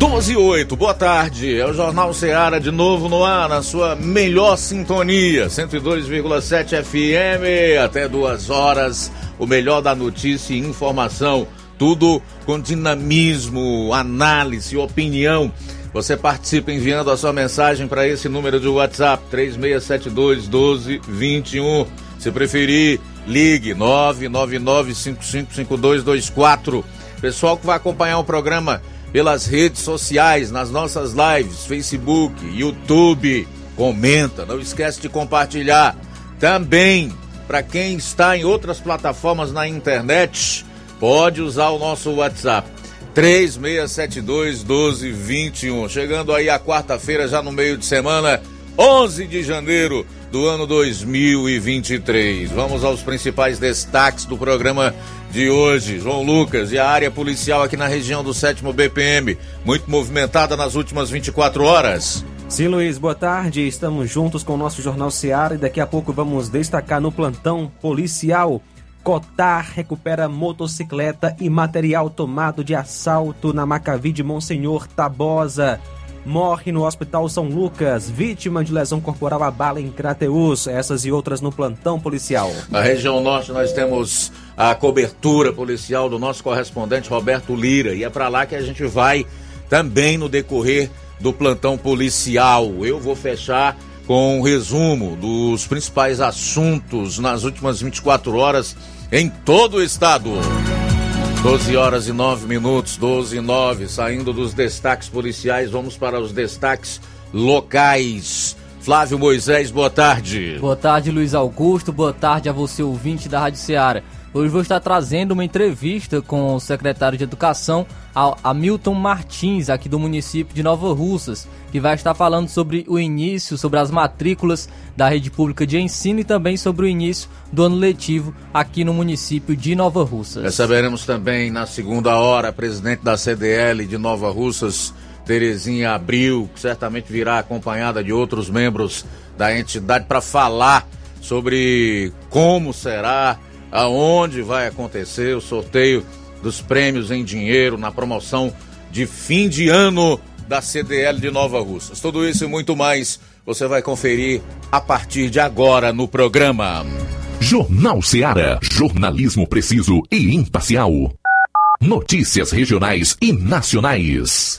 12 e 8, boa tarde. É o Jornal Ceará de novo no ar, na sua melhor sintonia, 102,7 FM, até duas horas. O melhor da notícia e informação. Tudo com dinamismo, análise, opinião. Você participa enviando a sua mensagem para esse número de WhatsApp, 3672 1221. Se preferir, ligue 999 555224. Pessoal que vai acompanhar o programa pelas redes sociais, nas nossas lives, Facebook, YouTube. Comenta, não esquece de compartilhar. Também, para quem está em outras plataformas na internet, pode usar o nosso WhatsApp. 3672 1221. Chegando aí a quarta-feira, já no meio de semana, 11 de janeiro do ano 2023. Vamos aos principais destaques do programa de hoje. João Lucas e a área policial aqui na região do 7 BPM, muito movimentada nas últimas 24 horas. Sim, Luiz, boa tarde. Estamos juntos com o nosso Jornal Seara e daqui a pouco vamos destacar no plantão policial. Cotar recupera motocicleta e material tomado de assalto na Macavi de Monsenhor Tabosa morre no Hospital São Lucas, vítima de lesão corporal a bala em Crateus. Essas e outras no plantão policial. Na região norte nós temos a cobertura policial do nosso correspondente Roberto Lira e é para lá que a gente vai também no decorrer do plantão policial. Eu vou fechar com um resumo dos principais assuntos nas últimas 24 horas em todo o estado. 12 horas e 9 minutos, 12 e 9, saindo dos destaques policiais, vamos para os destaques locais. Flávio Moisés, boa tarde. Boa tarde, Luiz Augusto, boa tarde a você, ouvinte da Rádio Ceará. Hoje vou estar trazendo uma entrevista com o secretário de Educação, Hamilton Martins, aqui do município de Nova Russas, que vai estar falando sobre o início, sobre as matrículas da rede pública de ensino e também sobre o início do ano letivo aqui no município de Nova Russas. Receberemos também na segunda hora a presidente da CDL de Nova Russas, Terezinha Abril, que certamente virá acompanhada de outros membros da entidade para falar sobre como será aonde vai acontecer o sorteio dos prêmios em dinheiro na promoção de fim de ano da CDL de Nova Russas. Tudo isso e muito mais você vai conferir a partir de agora no programa. Jornal Ceará, jornalismo preciso e imparcial. Notícias regionais e nacionais.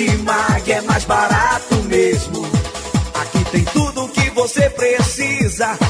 Martimag é mais barato mesmo. Aqui tem tudo o que você precisa.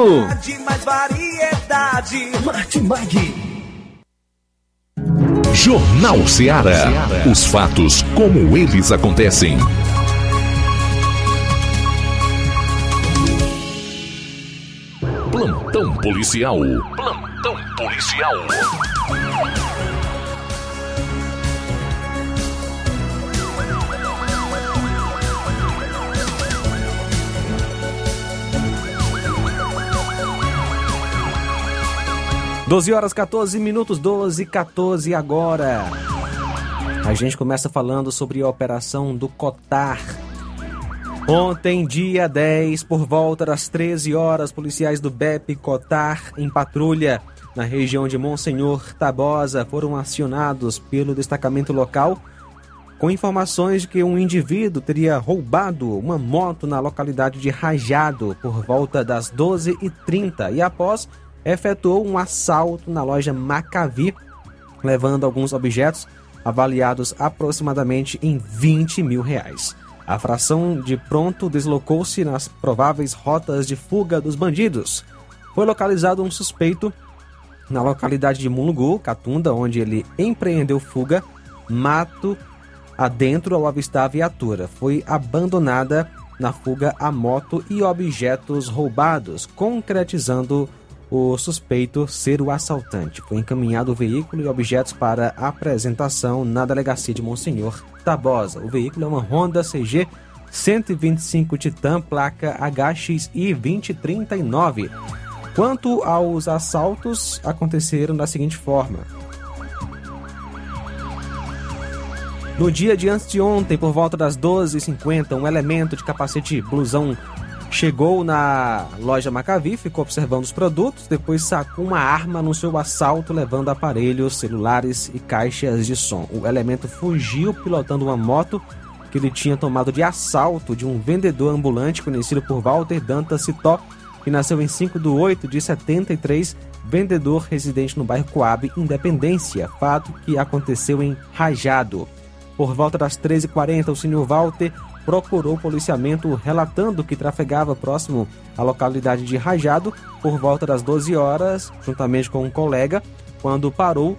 De mais variedade. Martimag. Jornal Ceará. Os fatos como eles acontecem. Plantão policial. Plantão policial. Doze horas 14 minutos, 12 e 14 agora. A gente começa falando sobre a operação do Cotar. Ontem, dia 10, por volta das 13 horas, policiais do BEP Cotar, em patrulha na região de Monsenhor Tabosa, foram acionados pelo destacamento local com informações de que um indivíduo teria roubado uma moto na localidade de Rajado por volta das 12h30 e após efetuou um assalto na loja Macavi, levando alguns objetos avaliados aproximadamente em 20 mil reais. A fração de pronto deslocou-se nas prováveis rotas de fuga dos bandidos. Foi localizado um suspeito na localidade de Mulungu, Catunda, onde ele empreendeu fuga, mato adentro ao avistar a viatura. Foi abandonada na fuga a moto e objetos roubados, concretizando o suspeito ser o assaltante. Foi encaminhado o veículo e objetos para apresentação na delegacia de Monsenhor Tabosa. O veículo é uma Honda CG 125 Titan, placa HXI 2039. Quanto aos assaltos, aconteceram da seguinte forma. No dia de antes de ontem, por volta das 12h50, um elemento de capacete blusão chegou na loja Macavi, ficou observando os produtos, depois sacou uma arma no seu assalto, levando aparelhos, celulares e caixas de som. O elemento fugiu pilotando uma moto que ele tinha tomado de assalto de um vendedor ambulante conhecido por Walter Dantas Citó, que nasceu em 5 de 8 de 73, vendedor residente no bairro Coab, Independência, fato que aconteceu em Rajado. Por volta das 13h40, o senhor Walter procurou o policiamento relatando que trafegava próximo à localidade de Rajado por volta das 12 horas, juntamente com um colega, quando parou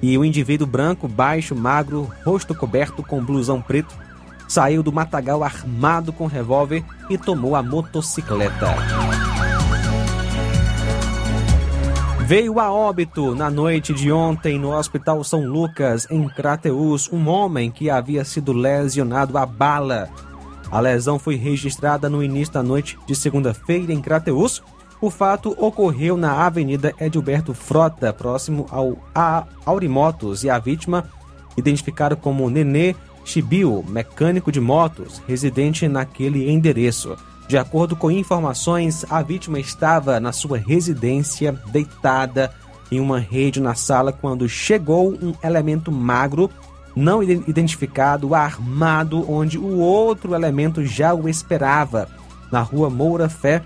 e o indivíduo branco, baixo, magro, rosto coberto com blusão preto, saiu do matagal armado com revólver e tomou a motocicleta. Veio a óbito na noite de ontem no Hospital São Lucas, em Crateús, um homem que havia sido lesionado a bala. A lesão foi registrada no início da noite de segunda-feira em Crateús. O fato ocorreu na Avenida Edilberto Frota, próximo ao a Aurimotos, e a vítima, identificada como Nenê Chibio, mecânico de motos, residente naquele endereço. De acordo com informações, a vítima estava na sua residência, deitada em uma rede na sala, quando chegou um elemento magro, não identificado, armado, onde o outro elemento já o esperava, na rua Moura Fé,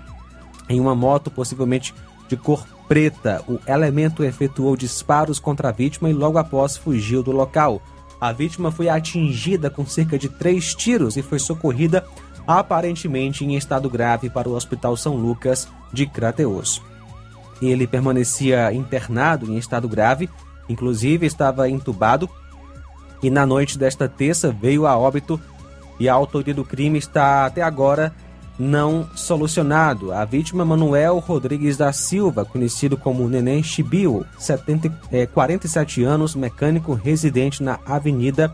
em uma moto possivelmente de cor preta. O elemento efetuou disparos contra a vítima e logo após fugiu do local. A vítima foi atingida com cerca de três tiros e foi socorrida aparentemente em estado grave para o Hospital São Lucas de Crateus. Ele permanecia internado em estado grave, inclusive estava entubado e na noite desta terça veio a óbito e a autoria do crime está até agora não solucionado. A vítima Manuel Rodrigues da Silva, conhecido como Neném Chibio, 70, é, 47 anos, mecânico residente na Avenida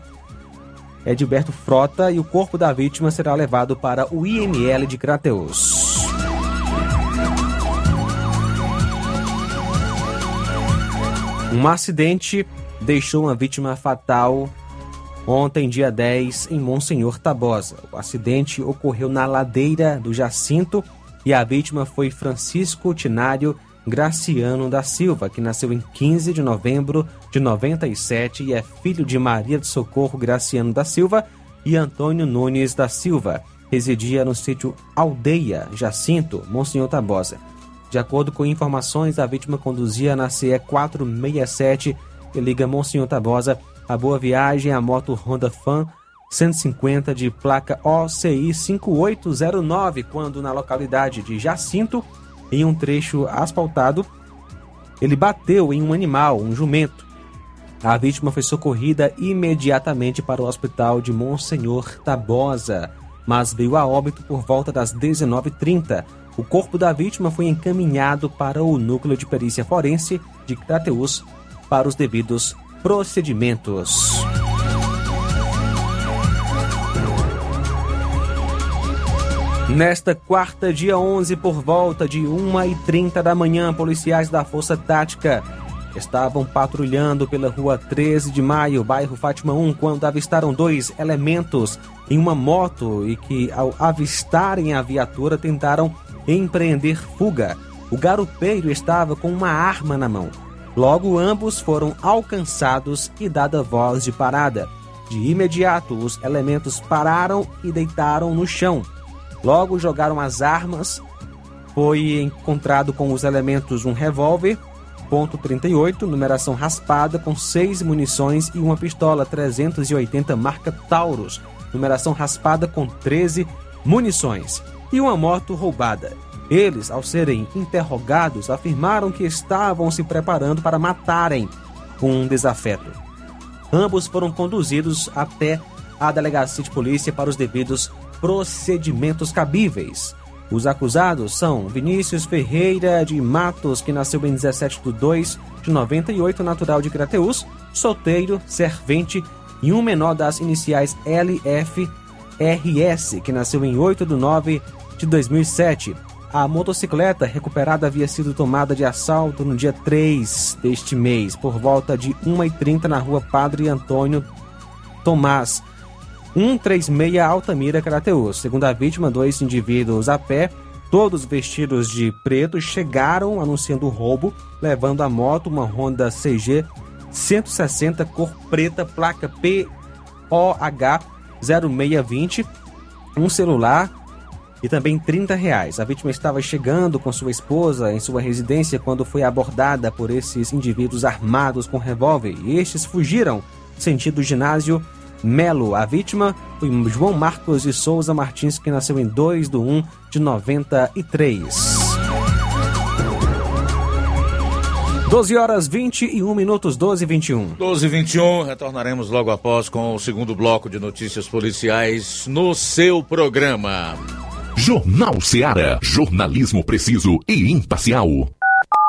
Edilberto Frota, e o corpo da vítima será levado para o IML de Crateus. Um acidente deixou uma vítima fatal ontem, dia 10, em Monsenhor Tabosa. O acidente ocorreu na ladeira do Jacinto e a vítima foi Francisco Tinário Graciano da Silva, que nasceu em 15 de novembro de 97 e é filho de Maria de Socorro Graciano da Silva e Antônio Nunes da Silva. Residia no sítio Aldeia Jacinto, Monsenhor Tabosa. De acordo com informações, a vítima conduzia na CE 467 que liga Monsenhor Tabosa a Boa Viagem a moto Honda Fan 150 de placa OCI 5809, quando na localidade de Jacinto, em um trecho asfaltado, ele bateu em um animal, um jumento. A vítima foi socorrida imediatamente para o hospital de Monsenhor Tabosa, mas veio a óbito por volta das 19h30. O corpo da vítima foi encaminhado para o núcleo de perícia forense de Crateus para os devidos procedimentos. Nesta quarta, dia 11, por volta de 1h30 da manhã, policiais da Força Tática estavam patrulhando pela rua 13 de maio, bairro Fátima 1, quando avistaram dois elementos em uma moto e que, ao avistarem a viatura, tentaram empreender fuga. O garupeiro estava com uma arma na mão. Logo, ambos foram alcançados e dada voz de parada. De imediato, os elementos pararam e deitaram no chão. Logo, jogaram as armas. Foi encontrado com os elementos um revólver, .38, numeração raspada, com seis munições e uma pistola 380 marca Taurus, numeração raspada com 13 munições, e uma moto roubada. Eles, ao serem interrogados, afirmaram que estavam se preparando para matarem um desafeto. Ambos foram conduzidos até a delegacia de polícia para os devidos procedimentos cabíveis. Os acusados são Vinícius Ferreira de Matos, que nasceu em 17 de 2 de 98, natural de Crateus, solteiro, servente, e um menor das iniciais LFRS, que nasceu em 8 de 9 de 2007. A motocicleta recuperada havia sido tomada de assalto no dia 3 deste mês, por volta de 1h30 na rua Padre Antônio Tomás, 136 Altamira, Crateus. Segundo a vítima, dois indivíduos a pé, todos vestidos de preto, chegaram anunciando o roubo, levando a moto, uma Honda CG 160 cor preta, placa POH 0620, um celular, e também 30 reais. A vítima estava chegando com sua esposa em sua residência quando foi abordada por esses indivíduos armados com revólver e estes fugiram sentido ginásio Melo. A vítima foi João Marcos de Souza Martins, que nasceu em 2 de 1 de 93. 12 horas 21 minutos, 12 e 21. 12 e 21, retornaremos logo após com o segundo bloco de notícias policiais no seu programa. Jornal Seara. Jornalismo preciso e imparcial.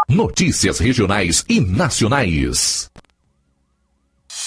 Notícias regionais e nacionais.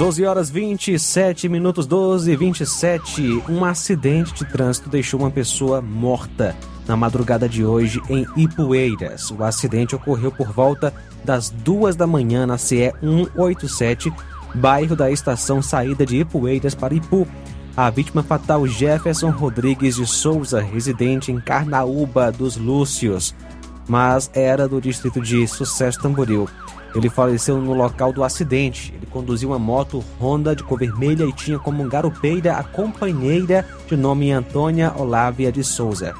Doze horas 27 minutos, 12 e 27. Um acidente de trânsito deixou uma pessoa morta na madrugada de hoje em Ipueiras. O acidente ocorreu por volta das duas da manhã na CE 187, bairro da estação saída de Ipueiras para Ipu. A vítima fatal Jefferson Rodrigues de Souza, residente em Carnaúba dos Lúcios, mas era do distrito de Sucesso Tamboril. Ele faleceu no local do acidente. Ele conduzia uma moto Honda de cor vermelha e tinha como garupeira a companheira de nome Antônia Olávia de Souza.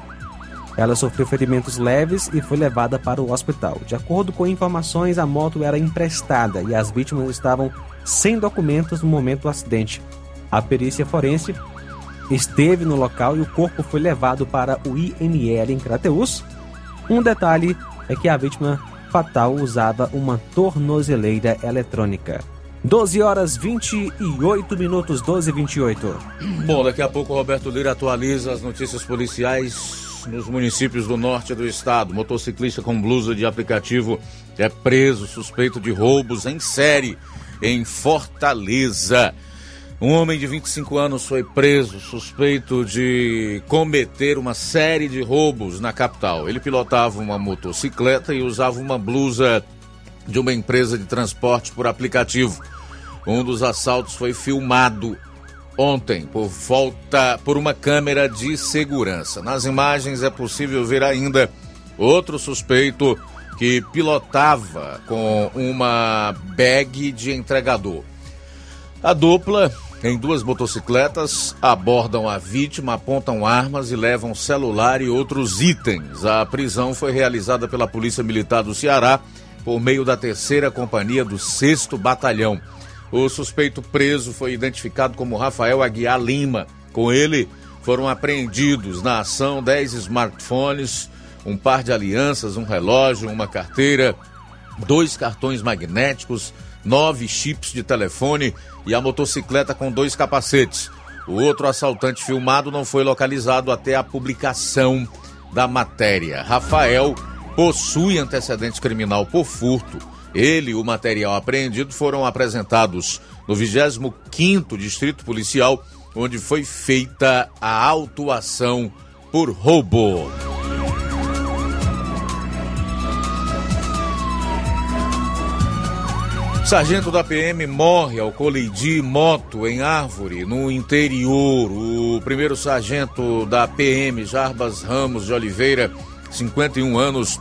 Ela sofreu ferimentos leves e foi levada para o hospital. De acordo com informações, a moto era emprestada e as vítimas estavam sem documentos no momento do acidente. A perícia forense esteve no local e o corpo foi levado para o IML em Crateus. Um detalhe é que a vítima fatal usava uma tornozeleira eletrônica. 12 horas 28 minutos, 12 e 28. Bom, daqui a pouco o Roberto Lira atualiza as notícias policiais nos municípios do norte do estado. Motociclista com blusa de aplicativo é preso suspeito de roubos em série em Fortaleza. Um homem de 25 anos foi preso suspeito de cometer uma série de roubos na capital. Ele pilotava uma motocicleta e usava uma blusa de uma empresa de transporte por aplicativo. Um dos assaltos foi filmado ontem por volta por uma câmera de segurança. Nas imagens é possível ver ainda outro suspeito que pilotava com uma bag de entregador. A dupla, em duas motocicletas, abordam a vítima, apontam armas e levam celular e outros itens. A prisão foi realizada pela Polícia Militar do Ceará por meio da terceira companhia do 6 Batalhão. O suspeito preso foi identificado como Rafael Aguiar Lima. Com ele foram apreendidos na ação 10 smartphones, um par de alianças, um relógio, uma carteira, dois cartões magnéticos, nove chips de telefone e a motocicleta com dois capacetes. O outro assaltante filmado não foi localizado até a publicação da matéria. Rafael possui antecedente criminal por furto ele e o material apreendido foram apresentados no 25º Distrito Policial, onde foi feita a autuação por roubo. Sargento da PM morre ao colidir moto em árvore no interior. O primeiro sargento da PM, Jarbas Ramos de Oliveira, 51 anos,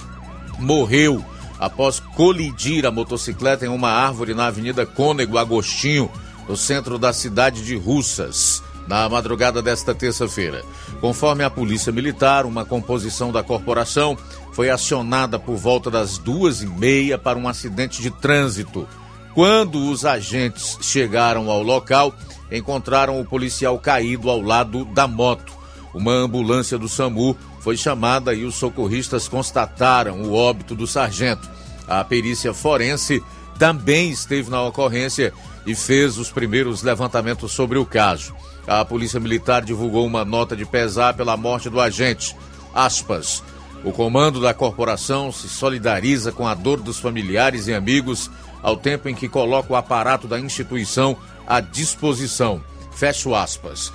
morreu após colidir a motocicleta em uma árvore na Avenida Cônego Agostinho, no centro da cidade de Russas, na madrugada desta terça-feira. Conforme a Polícia Militar, uma composição da corporação foi acionada por volta das duas e meia para um acidente de trânsito. Quando os agentes chegaram ao local, encontraram o policial caído ao lado da moto. Uma ambulância do SAMU foi chamada e os socorristas constataram o óbito do sargento. A perícia forense também esteve na ocorrência e fez os primeiros levantamentos sobre o caso. A Polícia Militar divulgou uma nota de pesar pela morte do agente. Aspas. O comando da corporação se solidariza com a dor dos familiares e amigos ao tempo em que coloca o aparato da instituição à disposição. Fecho aspas.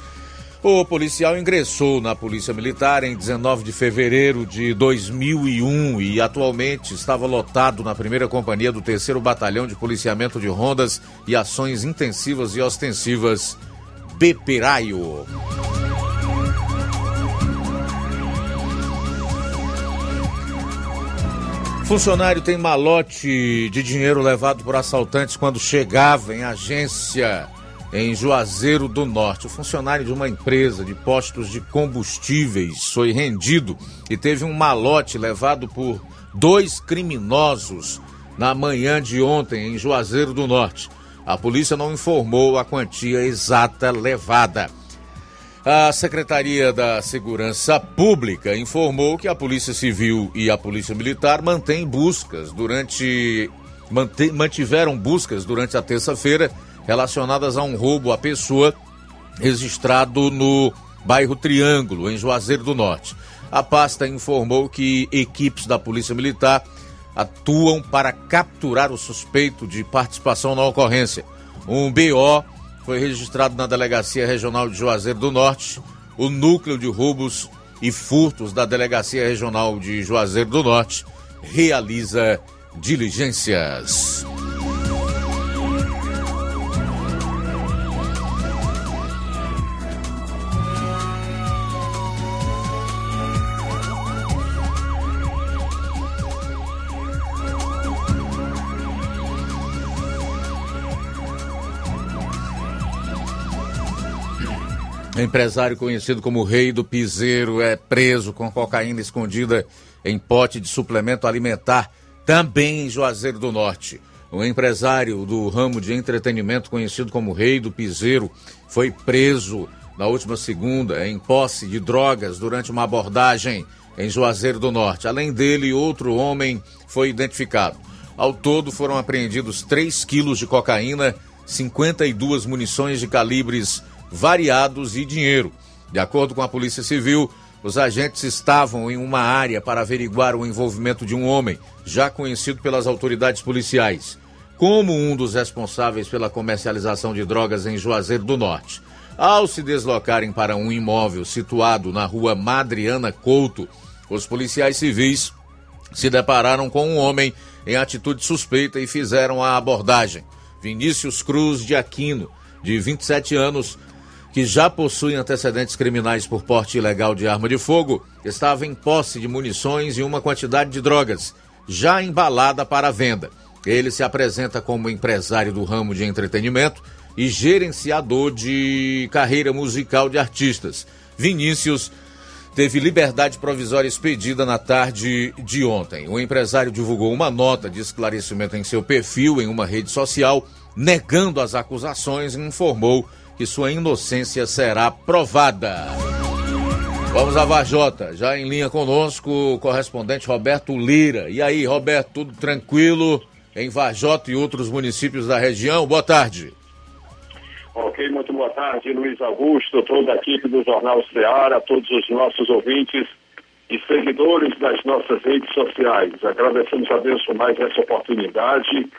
O policial ingressou na Polícia Militar em 19 de fevereiro de 2001 e atualmente estava lotado na primeira companhia do 3 Batalhão de Policiamento de Rondas e Ações Intensivas e Ostensivas Beperaio. Funcionário tem malote de dinheiro levado por assaltantes quando chegava em agência em Juazeiro do Norte. O funcionário de uma empresa de postos de combustíveis foi rendido e teve um malote levado por dois criminosos na manhã de ontem em Juazeiro do Norte. A polícia não informou a quantia exata levada. A Secretaria da Segurança Pública informou que a Polícia Civil e a Polícia Militar mantêm buscas durante mantiveram buscas durante a terça-feira relacionadas a um roubo à pessoa registrado no bairro Triângulo, em Juazeiro do Norte. A pasta informou que equipes da Polícia Militar atuam para capturar o suspeito de participação na ocorrência. Um BO foi registrado na Delegacia Regional de Juazeiro do Norte. O núcleo de roubos e furtos da Delegacia Regional de Juazeiro do Norte realiza diligências. Empresário conhecido como Rei do Piseiro é preso com cocaína escondida em pote de suplemento alimentar, também em Juazeiro do Norte. O empresário do ramo de entretenimento conhecido como Rei do Piseiro foi preso na última segunda em posse de drogas durante uma abordagem em Juazeiro do Norte. Além dele, outro homem foi identificado. Ao todo foram apreendidos 3 quilos de cocaína, 52 munições de calibres variados e dinheiro. De acordo com a Polícia Civil, os agentes estavam em uma área para averiguar o envolvimento de um homem, já conhecido pelas autoridades policiais, como um dos responsáveis pela comercialização de drogas em Juazeiro do Norte. Ao se deslocarem para um imóvel situado na rua Madriana Couto, os policiais civis se depararam com um homem em atitude suspeita e fizeram a abordagem. Vinícius Cruz de Aquino, de 27 anos, que já possui antecedentes criminais por porte ilegal de arma de fogo, estava em posse de munições e uma quantidade de drogas, já embalada para venda. Ele se apresenta como empresário do ramo de entretenimento e gerenciador de carreira musical de artistas. Vinícius teve liberdade provisória expedida na tarde de ontem. O empresário divulgou uma nota de esclarecimento em seu perfil em uma rede social, negando as acusações e informou que sua inocência será provada. Vamos a Vajota, já em linha conosco, o correspondente Roberto Lira. E aí, Roberto, tudo tranquilo em Vajota e outros municípios da região? Boa tarde. Ok, muito boa tarde, Luiz Augusto, toda a equipe do Jornal Ceará, todos os nossos ouvintes e seguidores das nossas redes sociais. Agradecemos a Deus por mais essa oportunidade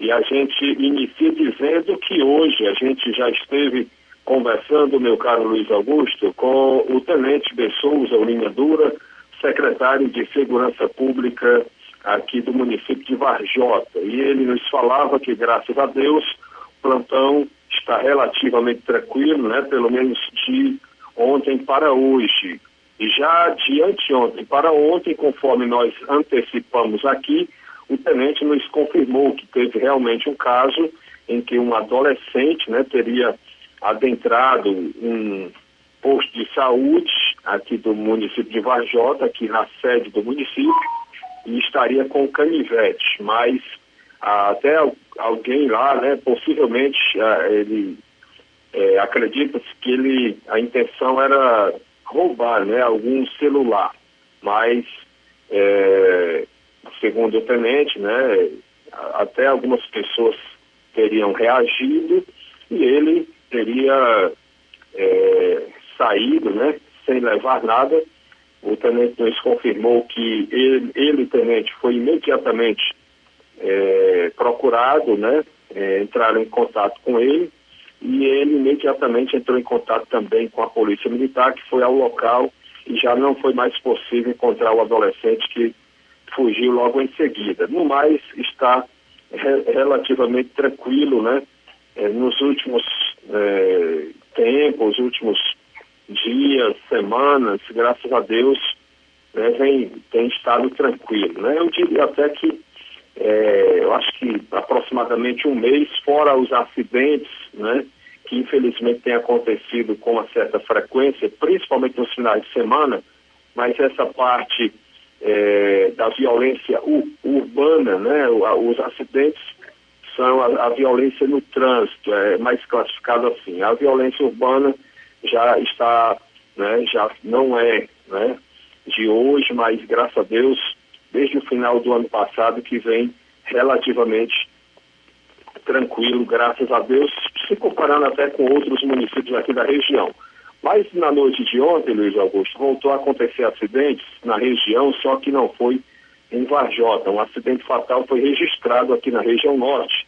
e a gente inicia dizendo que hoje a gente já esteve conversando, meu caro Luiz Augusto, com o Tenente de Souza Linha Dura, secretário de Segurança Pública aqui do município de Varjota. E ele nos falava que, graças a Deus, o plantão está relativamente tranquilo, né? pelo menos de ontem para hoje. E já de anteontem para ontem, conforme nós antecipamos aqui, o tenente nos confirmou que teve realmente um caso em que um adolescente né, teria adentrado um posto de saúde aqui do município de Varjota, aqui na sede do município, e estaria com canivete, mas ah, até alguém lá, né, possivelmente ah, ele é, acredita-se que ele, a intenção era roubar né, algum celular, mas é, segundo o tenente, né, até algumas pessoas teriam reagido e ele teria é, saído, né, sem levar nada. O tenente nos confirmou que ele, ele tenente, foi imediatamente é, procurado, né, é, entraram em contato com ele e ele imediatamente entrou em contato também com a polícia militar, que foi ao local e já não foi mais possível encontrar o adolescente que fugiu logo em seguida. No mais, está re relativamente tranquilo, né? É, nos últimos é, tempos, últimos dias, semanas, graças a Deus, né, vem, tem estado tranquilo. Né? Eu diria até que, é, eu acho que aproximadamente um mês, fora os acidentes, né, que infelizmente tem acontecido com uma certa frequência, principalmente nos finais de semana, mas essa parte é, da violência urbana, né? Os acidentes são a, a, violência no trânsito, é mais classificado assim. A violência urbana já está, né, já não é né, de hoje, mas graças a Deus, desde o final do ano passado que vem relativamente tranquilo, graças a Deus, se comparando até com outros municípios aqui da região. Mas na noite de ontem, Luiz Augusto, voltou a acontecer acidentes na região, só que não foi em Varjota. Um acidente fatal foi registrado aqui na região norte,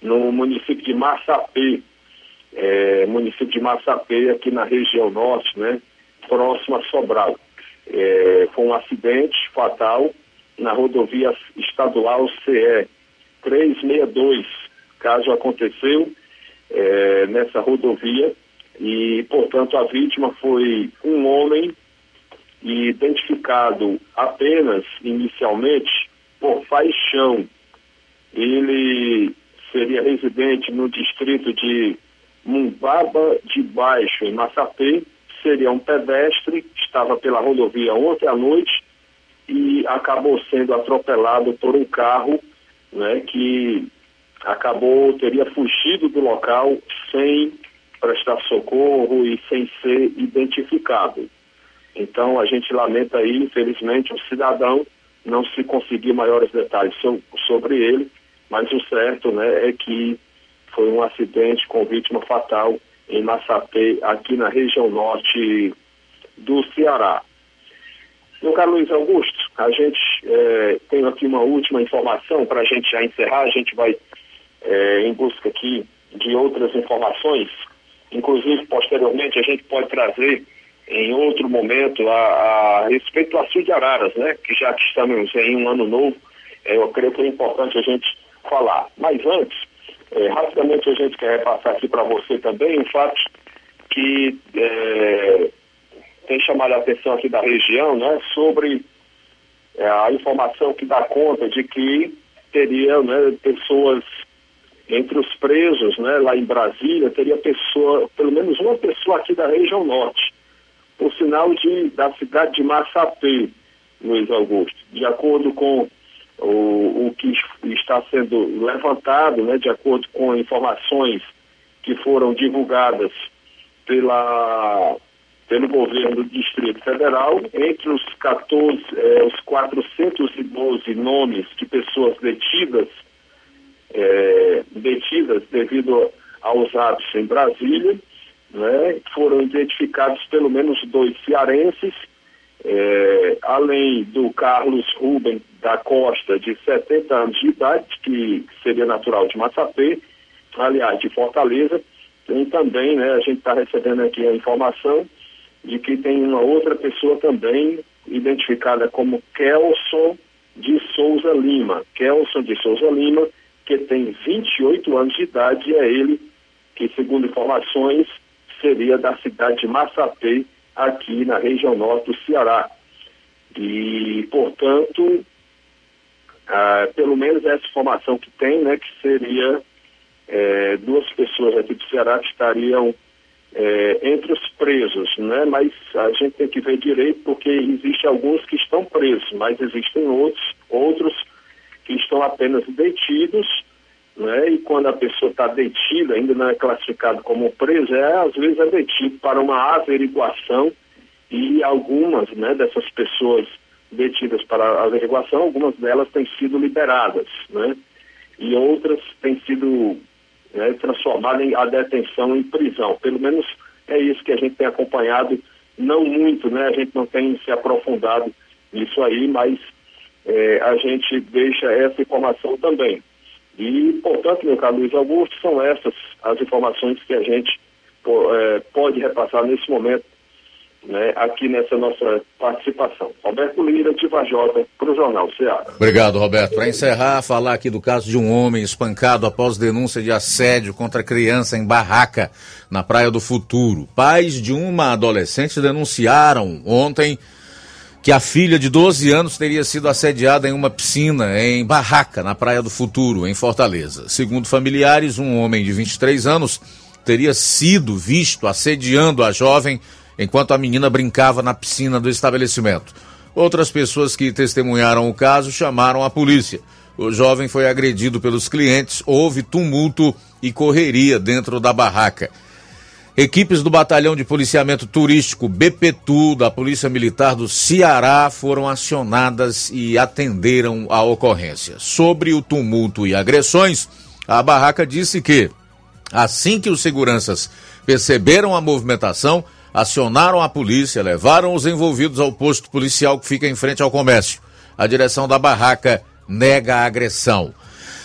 no município de Massapê, é, município de Massapê, aqui na região norte, né, próximo a Sobral. É, foi um acidente fatal na rodovia estadual CE 362. Caso aconteceu é, nessa rodovia, e, portanto, a vítima foi um homem identificado apenas inicialmente por paixão. Ele seria residente no distrito de Mumbaba de Baixo, em Massapê, seria um pedestre, estava pela rodovia ontem à noite e acabou sendo atropelado por um carro né, que acabou, teria fugido do local sem prestar socorro e sem ser identificado. Então a gente lamenta aí, infelizmente, o cidadão não se conseguir maiores detalhes so, sobre ele, mas o certo né, é que foi um acidente com vítima fatal em Massapê, aqui na região norte do Ceará. Meu caro Luiz Augusto, a gente é, tem aqui uma última informação para a gente já encerrar, a gente vai é, em busca aqui de outras informações, inclusive posteriormente a gente pode trazer em outro momento a, a respeito do açude de Araras, né? Que já que estamos em um ano novo, é, eu creio que é importante a gente falar. Mas antes, é, rapidamente a gente quer repassar aqui para você também o fato que é, tem chamado a atenção aqui da região, né? Sobre é, a informação que dá conta de que teria né, pessoas entre os presos, né, lá em Brasília, teria pessoa, pelo menos uma pessoa aqui da região norte o sinal de, da cidade de Massapê, Luiz Augusto. De acordo com o, o que está sendo levantado, né, de acordo com informações que foram divulgadas pela, pelo governo do Distrito Federal, entre os 14, eh, os 412 nomes de pessoas detidas, eh, detidas devido aos atos em Brasília, né, foram identificados pelo menos dois cearenses, é, além do Carlos Ruben da Costa, de 70 anos de idade, que seria natural de Massapê, aliás, de Fortaleza, tem também, né, a gente está recebendo aqui a informação de que tem uma outra pessoa também identificada como Kelson de Souza Lima. Kelson de Souza Lima, que tem 28 anos de idade, é ele que, segundo informações, seria da cidade de Massapê, aqui na região norte do Ceará. E, portanto, ah, pelo menos essa informação que tem, né, que seria é, duas pessoas aqui do Ceará que estariam é, entre os presos, né? Mas a gente tem que ver direito porque existem alguns que estão presos, mas existem outros, outros estão apenas detidos né? E quando a pessoa está detida, ainda não é classificado como preso, é, às vezes é detido para uma averiguação e algumas né, dessas pessoas detidas para averiguação, algumas delas têm sido liberadas, né? E outras têm sido né, transformadas em a detenção em prisão. Pelo menos é isso que a gente tem acompanhado, não muito, né? A gente não tem se aprofundado nisso aí, mas é, a gente deixa essa informação também. E, portanto, meu caro Luiz Augusto, são essas as informações que a gente é, pode repassar nesse momento, né, aqui nessa nossa participação. Roberto Lira, de Vajota, para o Jornal Ceará. Obrigado, Roberto. Para encerrar, falar aqui do caso de um homem espancado após denúncia de assédio contra criança em barraca na Praia do Futuro. Pais de uma adolescente denunciaram ontem que a filha de 12 anos teria sido assediada em uma piscina em Barraca, na Praia do Futuro, em Fortaleza. Segundo familiares, um homem de 23 anos teria sido visto assediando a jovem enquanto a menina brincava na piscina do estabelecimento. Outras pessoas que testemunharam o caso chamaram a polícia. O jovem foi agredido pelos clientes, houve tumulto e correria dentro da barraca. Equipes do Batalhão de Policiamento Turístico BPTU da Polícia Militar do Ceará foram acionadas e atenderam a ocorrência. Sobre o tumulto e agressões, a barraca disse que, assim que os seguranças perceberam a movimentação, acionaram a polícia, levaram os envolvidos ao posto policial que fica em frente ao comércio. A direção da barraca nega a agressão.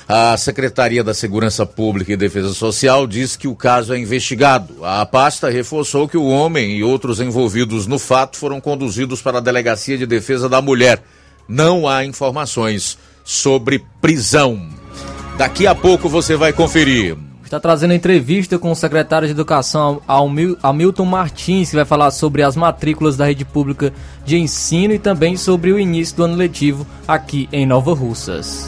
A Secretaria da Segurança Pública e Defesa Social diz que o caso é investigado. A pasta reforçou que o homem e outros envolvidos no fato foram conduzidos para a Delegacia de Defesa da Mulher. Não há informações sobre prisão. Daqui a pouco você vai conferir. Está trazendo entrevista com o secretário de Educação, Hamilton Martins, que vai falar sobre as matrículas da rede pública de ensino e também sobre o início do ano letivo aqui em Nova Russas.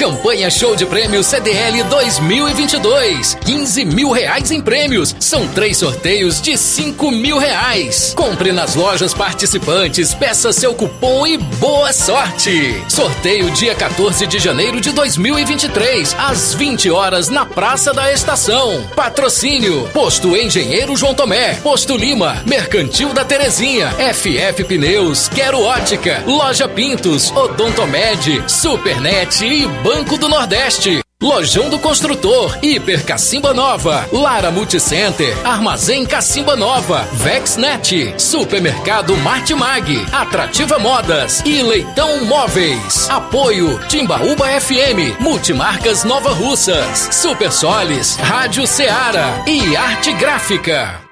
Campanha Show de Prêmios CDL 2022. 15 mil reais em prêmios. São três sorteios de 5 mil reais. Compre nas lojas participantes, peça seu cupom e boa sorte. Sorteio dia 14 de janeiro de 2023, às 20 horas na Praça da Estação. Patrocínio: Posto Engenheiro João Tomé, Posto Lima, Mercantil da Terezinha, FF Pneus, Quero Ótica, Loja Pintos, Odontomed, Supernet e Banco do Nordeste. Lojão do Construtor, Hiper Cacimba Nova, Lara Multicenter, Armazém Cacimba Nova, Vexnet, Supermercado Martimag, Atrativa Modas e Leitão Móveis. Apoio Timbaúba FM, Multimarcas Nova Russas, Super Solis, Rádio Ceará e Arte Gráfica.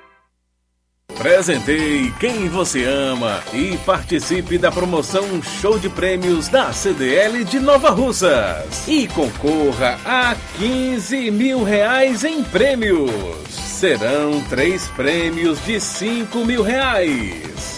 Presenteie quem você ama e participe da promoção Show de Prêmios da CDL de Nova Russas. E concorra a 15 mil reais em prêmios. Serão três prêmios de 5 mil reais.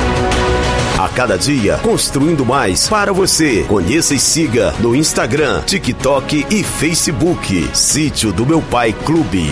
A cada dia, construindo mais para você. Conheça e siga no Instagram, TikTok e Facebook. Sítio do Meu Pai Clube.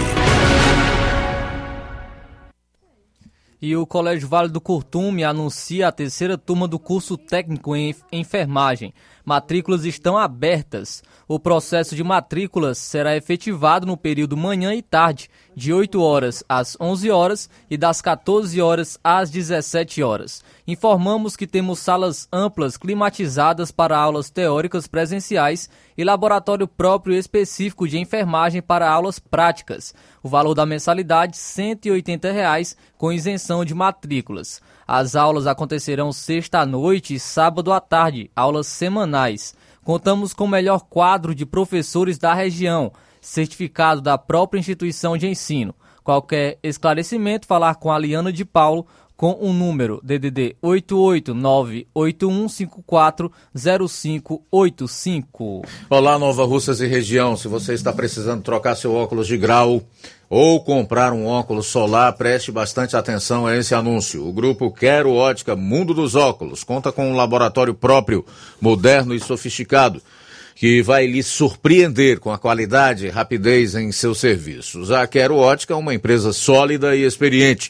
E o Colégio Vale do Curtume anuncia a terceira turma do curso técnico em enfermagem. Matrículas estão abertas. O processo de matrículas será efetivado no período manhã e tarde, de 8 horas às 11 horas e das 14 horas às 17 horas. Informamos que temos salas amplas climatizadas para aulas teóricas presenciais e laboratório próprio específico de enfermagem para aulas práticas. O valor da mensalidade 180 reais, com isenção de matrículas. As aulas acontecerão sexta à noite e sábado à tarde, aulas semanais. Contamos com o melhor quadro de professores da região, certificado da própria instituição de ensino. Qualquer esclarecimento, falar com a Liana de Paulo com o número DDD 88981540585. Olá, Nova Russas e região. Se você está precisando trocar seu óculos de grau ou comprar um óculos solar, preste bastante atenção a esse anúncio. O grupo Quero Ótica Mundo dos Óculos conta com um laboratório próprio, moderno e sofisticado que vai lhe surpreender com a qualidade e rapidez em seus serviços. A Quero Ótica é uma empresa sólida e experiente.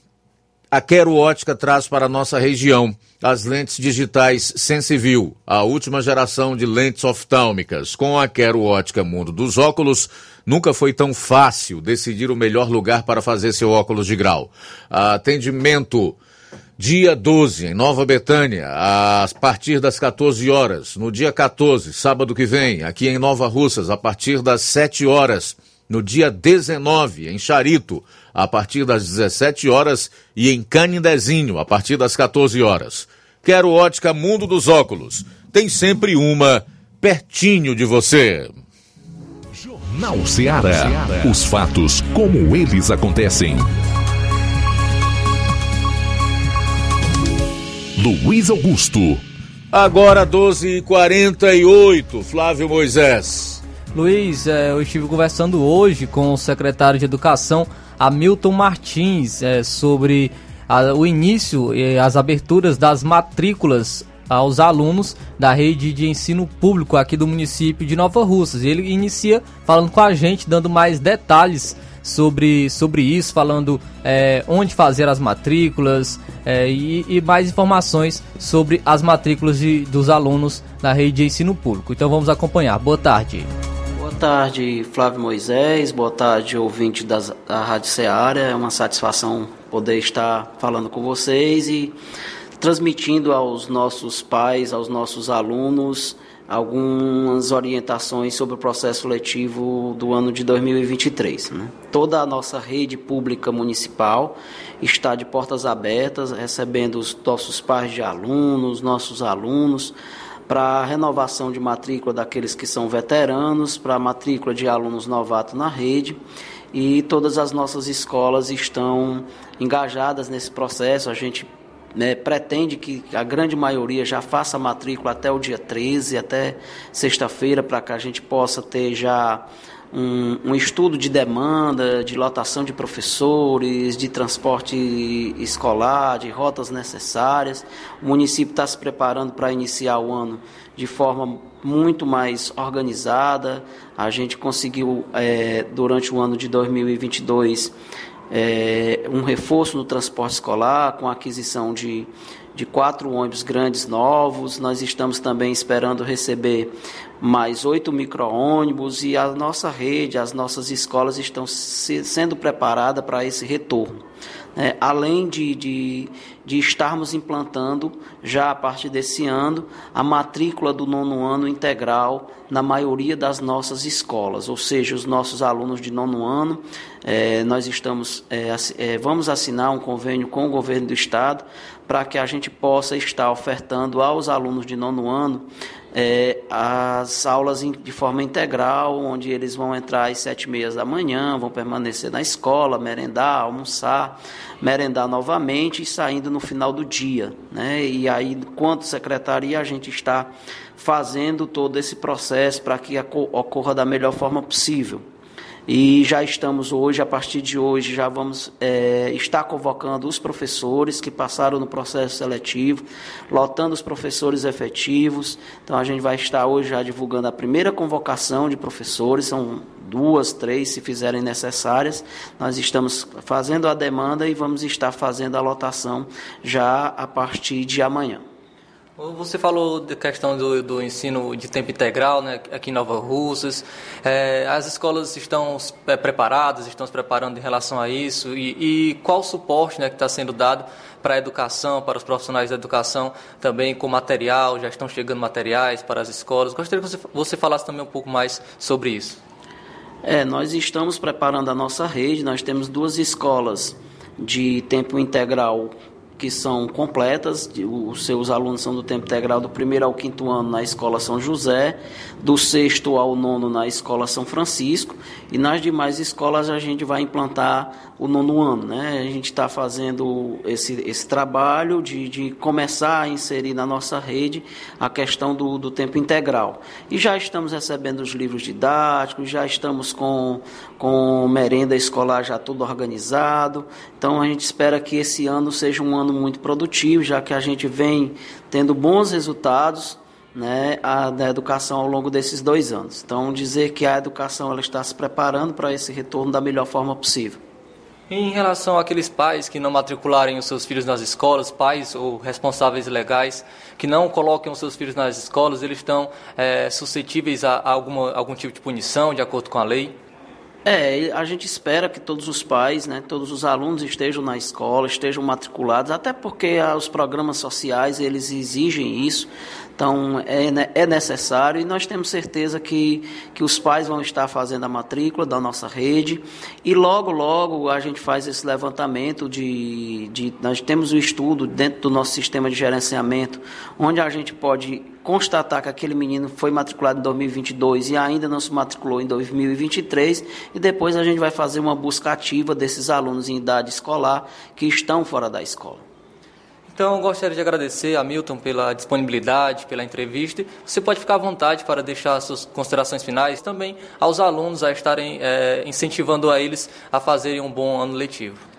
a Quero Ótica traz para a nossa região as lentes digitais Sensiview, a última geração de lentes oftálmicas. Com a Quero Ótica Mundo dos Óculos, nunca foi tão fácil decidir o melhor lugar para fazer seu óculos de grau. Atendimento dia 12, em Nova Betânia, a partir das 14 horas. No dia 14, sábado que vem, aqui em Nova Russas, a partir das 7 horas. No dia 19, em Charito, a partir das 17 horas e em Canindezinho, a partir das 14 horas. Quero ótica Mundo dos Óculos. Tem sempre uma pertinho de você. Jornal Ceará. Os fatos como eles acontecem. Luiz Augusto. Agora 12h48, Flávio Moisés. Luiz, é, eu estive conversando hoje com o secretário de Educação, Hamilton Martins, é, sobre a, o início e as aberturas das matrículas aos alunos da rede de ensino público aqui do município de Nova Russas. Ele inicia falando com a gente, dando mais detalhes sobre, sobre isso, falando é, onde fazer as matrículas é, e, e, mais informações sobre as matrículas de, dos alunos da rede de ensino público. Então vamos acompanhar. Boa tarde. Tarde, Flávio Moisés. Boa tarde, ouvinte da Rádio Ceará. É uma satisfação poder estar falando com vocês e transmitindo aos nossos pais, aos nossos alunos, algumas orientações sobre o processo letivo do ano de 2023. Né? Toda a nossa rede pública municipal está de portas abertas, recebendo os nossos pais de alunos, nossos alunos, para renovação de matrícula daqueles que são veteranos, para matrícula de alunos novatos na rede. E todas as nossas escolas estão engajadas nesse processo. A gente né, pretende que a grande maioria já faça matrícula até o dia 13, até sexta-feira, para que a gente possa ter já um, um, estudo de demanda, de lotação de professores, de transporte escolar, de rotas necessárias. O município está se preparando para iniciar o ano de forma muito mais organizada. A gente conseguiu, é, durante o ano de 2022, é, um reforço no transporte escolar, com a aquisição de, de quatro ônibus grandes novos. Nós estamos também esperando receber mais oito micro-ônibus e a nossa rede, as nossas escolas estão se, sendo preparadas para esse retorno. É, além de, de, de, estarmos implantando, já a partir desse ano, a matrícula do nono ano integral na maioria das nossas escolas, ou seja, os nossos alunos de nono ano, é, nós estamos, é, é vamos assinar um convênio com o governo do estado para que a gente possa estar ofertando aos alunos de nono ano é, as aulas de forma integral, onde eles vão entrar às sete e meia da manhã, vão permanecer na escola, merendar, almoçar, merendar novamente e saindo no final do dia. Né? E aí, quanto secretaria, a gente está fazendo todo esse processo para que ocorra da melhor forma possível. E já estamos hoje, a partir de hoje, já vamos é, estar convocando os professores que passaram no processo seletivo, lotando os professores efetivos. Então a gente vai estar hoje já divulgando a primeira convocação de professores, são duas, três, se fizerem necessárias. Nós estamos fazendo a demanda e vamos estar fazendo a lotação já a partir de amanhã. Você falou da questão do, do, ensino de tempo integral né, aqui em Nova Russas. É, as escolas estão é, preparadas, estão se preparando em relação a isso? E, e qual o suporte né, que está sendo dado para a educação, para os profissionais da educação, também com material? Já estão chegando materiais para as escolas? Gostaria que você, você falasse também um pouco mais sobre isso. É, nós estamos preparando a nossa rede, nós temos duas escolas de tempo integral que são completas, os seus alunos são do tempo integral do primeiro ao quinto ano na Escola São José, do sexto ao nono na Escola São Francisco, e nas demais escolas a gente vai implantar o nono ano. Né? A gente está fazendo esse, esse trabalho de, de começar a inserir na nossa rede a questão do, do tempo integral. E já estamos recebendo os livros didáticos, já estamos com, com merenda escolar já tudo organizado, então a gente espera que esse ano seja um ano muito produtivo, já que a gente vem tendo bons resultados né, a, da educação ao longo desses dois anos. Então, dizer que a educação ela está se preparando para esse retorno da melhor forma possível. Em relação àqueles pais que não matricularem os seus filhos nas escolas, pais ou responsáveis legais que não coloquem os seus filhos nas escolas, eles estão é, suscetíveis a, a alguma, algum tipo de punição, de acordo com a lei? É, a gente espera que todos os pais, né, todos os alunos estejam na escola, estejam matriculados, até porque ah, os programas sociais eles exigem isso. Então é, é necessário e nós temos certeza que, que os pais vão estar fazendo a matrícula da nossa rede e logo, logo a gente faz esse levantamento de, de nós temos um estudo dentro do nosso sistema de gerenciamento, onde a gente pode constatar que aquele menino foi matriculado em 2022 e ainda não se matriculou em 2023 e depois a gente vai fazer uma busca ativa desses alunos em idade escolar que estão fora da escola. Então, gostaria de agradecer a Milton pela disponibilidade, pela entrevista. Você pode ficar à vontade para deixar suas considerações finais também aos alunos a estarem é, incentivando a eles a fazerem um bom ano letivo.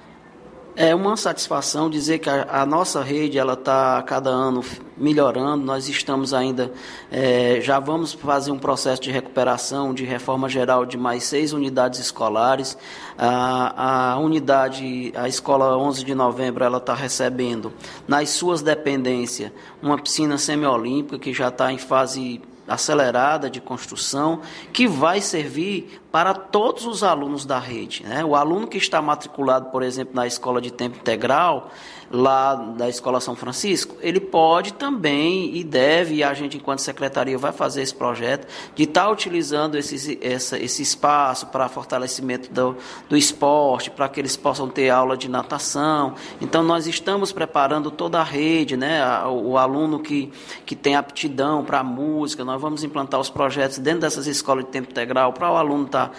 É uma satisfação dizer que a, a nossa rede ela está a cada ano melhorando. Nós estamos ainda é, já vamos fazer um processo de recuperação, de reforma geral de mais seis unidades escolares. A, a unidade, a escola 11 de novembro, ela está recebendo nas suas dependências uma piscina semiolímpica que já está em fase acelerada de construção que vai servir para todos os alunos da rede. Né? O aluno que está matriculado, por exemplo, na escola de tempo integral, lá da Escola São Francisco, ele pode também e deve, e a gente, enquanto secretaria, vai fazer esse projeto, de estar utilizando esse, essa, esse espaço para fortalecimento do, do esporte, para que eles possam ter aula de natação. Então, nós estamos preparando toda a rede, né? o, o aluno que, que tem aptidão para música, nós vamos implantar os projetos dentro dessas escolas de tempo integral para o aluno estar. Tá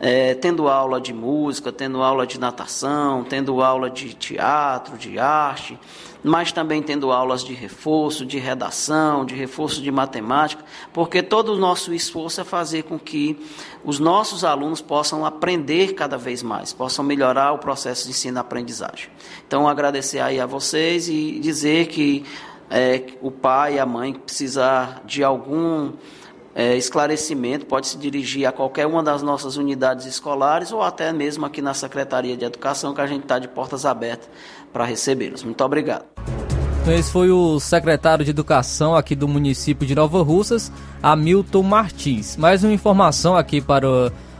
é, tendo aula de música, tendo aula de natação, tendo aula de teatro, de arte, mas também tendo aulas de reforço, de redação, de reforço de matemática, porque todo o nosso esforço é fazer com que os nossos alunos possam aprender cada vez mais, possam melhorar o processo de ensino-aprendizagem. Então, agradecer aí a vocês e dizer que é, o pai e a mãe precisar de algum é, esclarecimento, pode se dirigir a qualquer uma das nossas unidades escolares ou até mesmo aqui na Secretaria de Educação, que a gente está de portas abertas para recebê-los. Muito obrigado. Então, esse foi o secretário de Educação aqui do município de Nova Russas, Hamilton Martins. Mais uma informação aqui para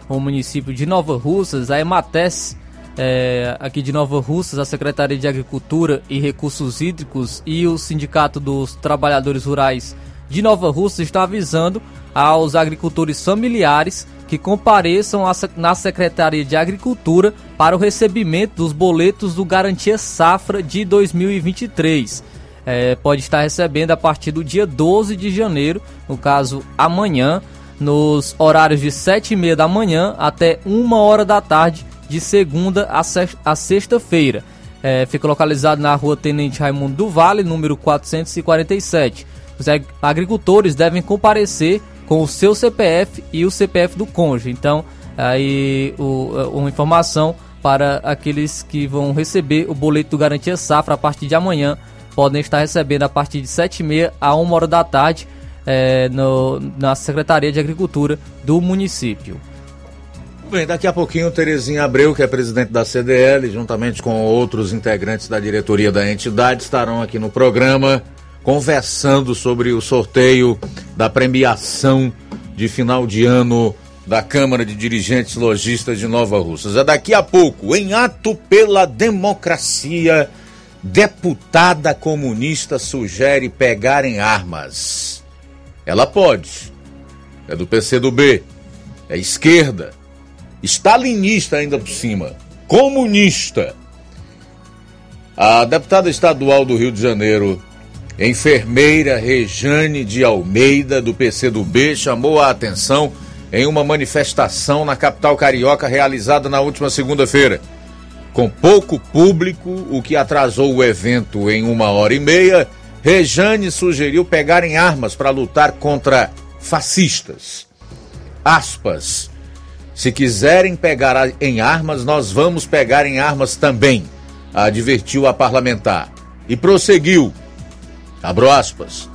o, município de Nova Russas, a Emates, é, aqui de Nova Russas, a Secretaria de Agricultura e Recursos Hídricos e o Sindicato dos Trabalhadores Rurais de Nova Russa está avisando aos agricultores familiares que compareçam na Secretaria de Agricultura para o recebimento dos boletos do Garantia Safra de 2023. É, pode estar recebendo a partir do dia 12 de janeiro, no caso amanhã, nos horários de 7 e meia da manhã até 1 hora da tarde, de segunda a sexta-feira. É, fica localizado na rua Tenente Raimundo do Vale, número 447. Os agricultores devem comparecer com o seu CPF e o CPF do cônjuge. Então, aí o, uma informação para aqueles que vão receber o boleto do Garantia Safra a partir de amanhã. Podem estar recebendo a partir de 7h30 a 1 hora da tarde é, no, na Secretaria de Agricultura do município. Bem, daqui a pouquinho Terezinha Abreu, que é presidente da CDL, juntamente com outros integrantes da diretoria da entidade, estarão aqui no programa conversando sobre o sorteio da premiação de final de ano da Câmara de Dirigentes Logistas de Nova Russas. É daqui a pouco, em ato pela democracia, deputada comunista sugere pegar em armas. Ela pode. É do PCdoB. É esquerda. Stalinista ainda por cima. Comunista. A deputada estadual do Rio de Janeiro, Enfermeira Rejane de Almeida, do PCdoB, chamou a atenção em uma manifestação na capital carioca realizada na última segunda-feira. Com pouco público, o que atrasou o evento em uma hora e meia, Rejane sugeriu pegarem armas para lutar contra fascistas. Aspas. Se quiserem pegar em armas, nós vamos pegar em armas também, advertiu a parlamentar. E prosseguiu Abro aspas.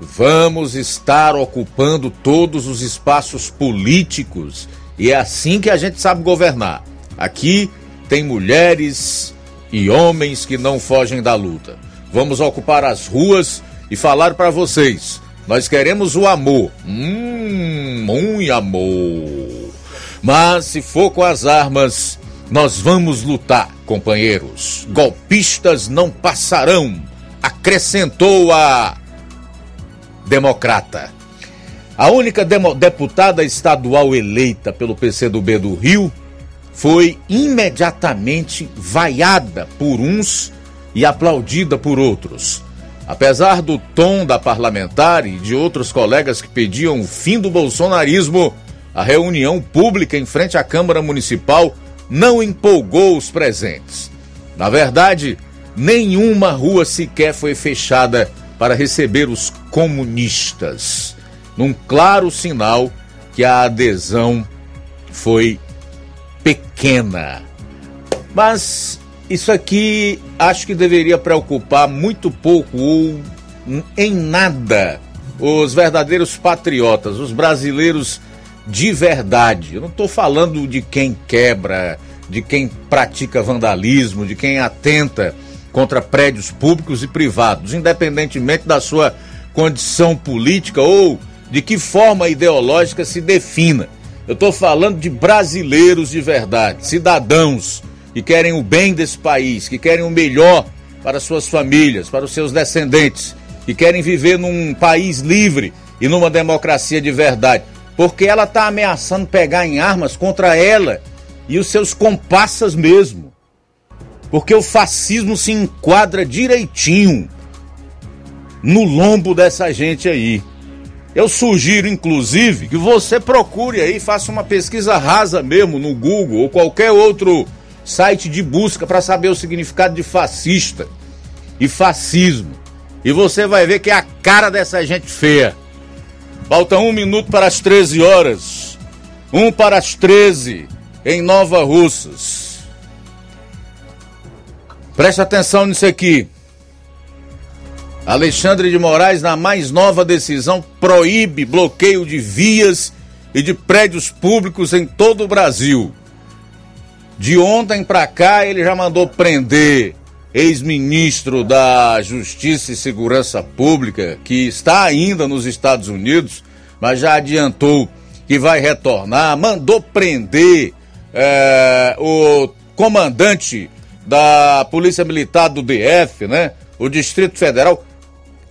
Vamos estar ocupando todos os espaços políticos e é assim que a gente sabe governar. Aqui tem mulheres e homens que não fogem da luta. Vamos ocupar as ruas e falar para vocês. Nós queremos o amor. Hum, muito amor. Mas se for com as armas, nós vamos lutar, companheiros. Golpistas não passarão, acrescentou a democrata. A única deputada estadual eleita pelo PCdoB do Rio foi imediatamente vaiada por uns e aplaudida por outros. Apesar do tom da parlamentar e de outros colegas que pediam o fim do bolsonarismo, a reunião pública em frente à Câmara Municipal não empolgou os presentes. Na verdade, nenhuma rua sequer foi fechada para receber os comunistas, num claro sinal que a adesão foi pequena. Mas isso aqui acho que deveria preocupar muito pouco ou em nada os verdadeiros patriotas, os brasileiros de verdade. Eu não estou falando de quem quebra, de quem pratica vandalismo, de quem atenta contra prédios públicos e privados, independentemente da sua condição política ou de que forma ideológica se defina. Eu estou falando de brasileiros de verdade, cidadãos que querem o bem desse país, que querem o melhor para suas famílias, para os seus descendentes, que querem viver num país livre e numa democracia de verdade. Porque ela está ameaçando pegar em armas contra ela e os seus comparsas mesmo. Porque o fascismo se enquadra direitinho no lombo dessa gente aí. Eu sugiro, inclusive, que você procure aí, faça uma pesquisa rasa mesmo no Google ou qualquer outro site de busca para saber o significado de fascista e fascismo. E você vai ver que é a cara dessa gente feia. Falta um minuto para as 13 horas. Um para as 13 em Nova Russas. Preste atenção nisso aqui. Alexandre de Moraes, na mais nova decisão, proíbe bloqueio de vias e de prédios públicos em todo o Brasil. De ontem para cá, ele já mandou prender ex-ministro da Justiça e Segurança Pública, que está ainda nos Estados Unidos, mas já adiantou que vai retornar. Mandou prender é, o comandante da Polícia Militar do DF, né? O Distrito Federal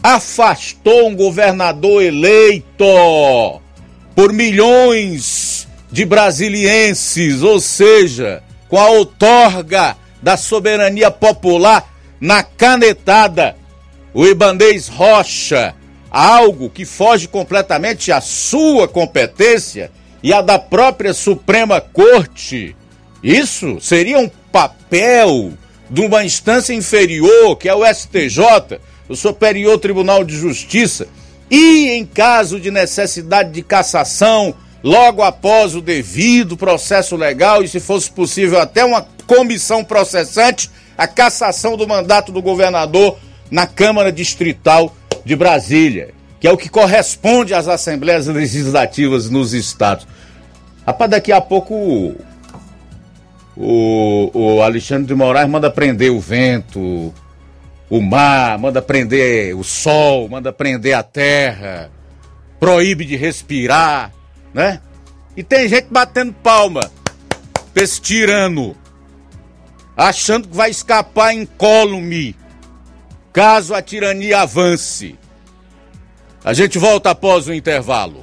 afastou um governador eleito por milhões de brasilienses, ou seja, com a outorga da soberania popular na canetada. O Ibanês Rocha, algo que foge completamente à sua competência e à da própria Suprema Corte. Isso seria um papel de uma instância inferior, que é o STJ, o Superior Tribunal de Justiça, e em caso de necessidade de cassação, logo após o devido processo legal e, se fosse possível, até uma comissão processante, a cassação do mandato do governador na Câmara Distrital de Brasília, que é o que corresponde às assembleias legislativas nos estados. Rapaz, daqui a pouco o, o Alexandre de Moraes manda prender o vento, o mar, manda prender o sol, manda prender a terra, proíbe de respirar, né? E tem gente batendo palma pra esse tirano, achando que vai escapar incólume, caso a tirania avance. A gente volta após o intervalo.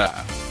Pet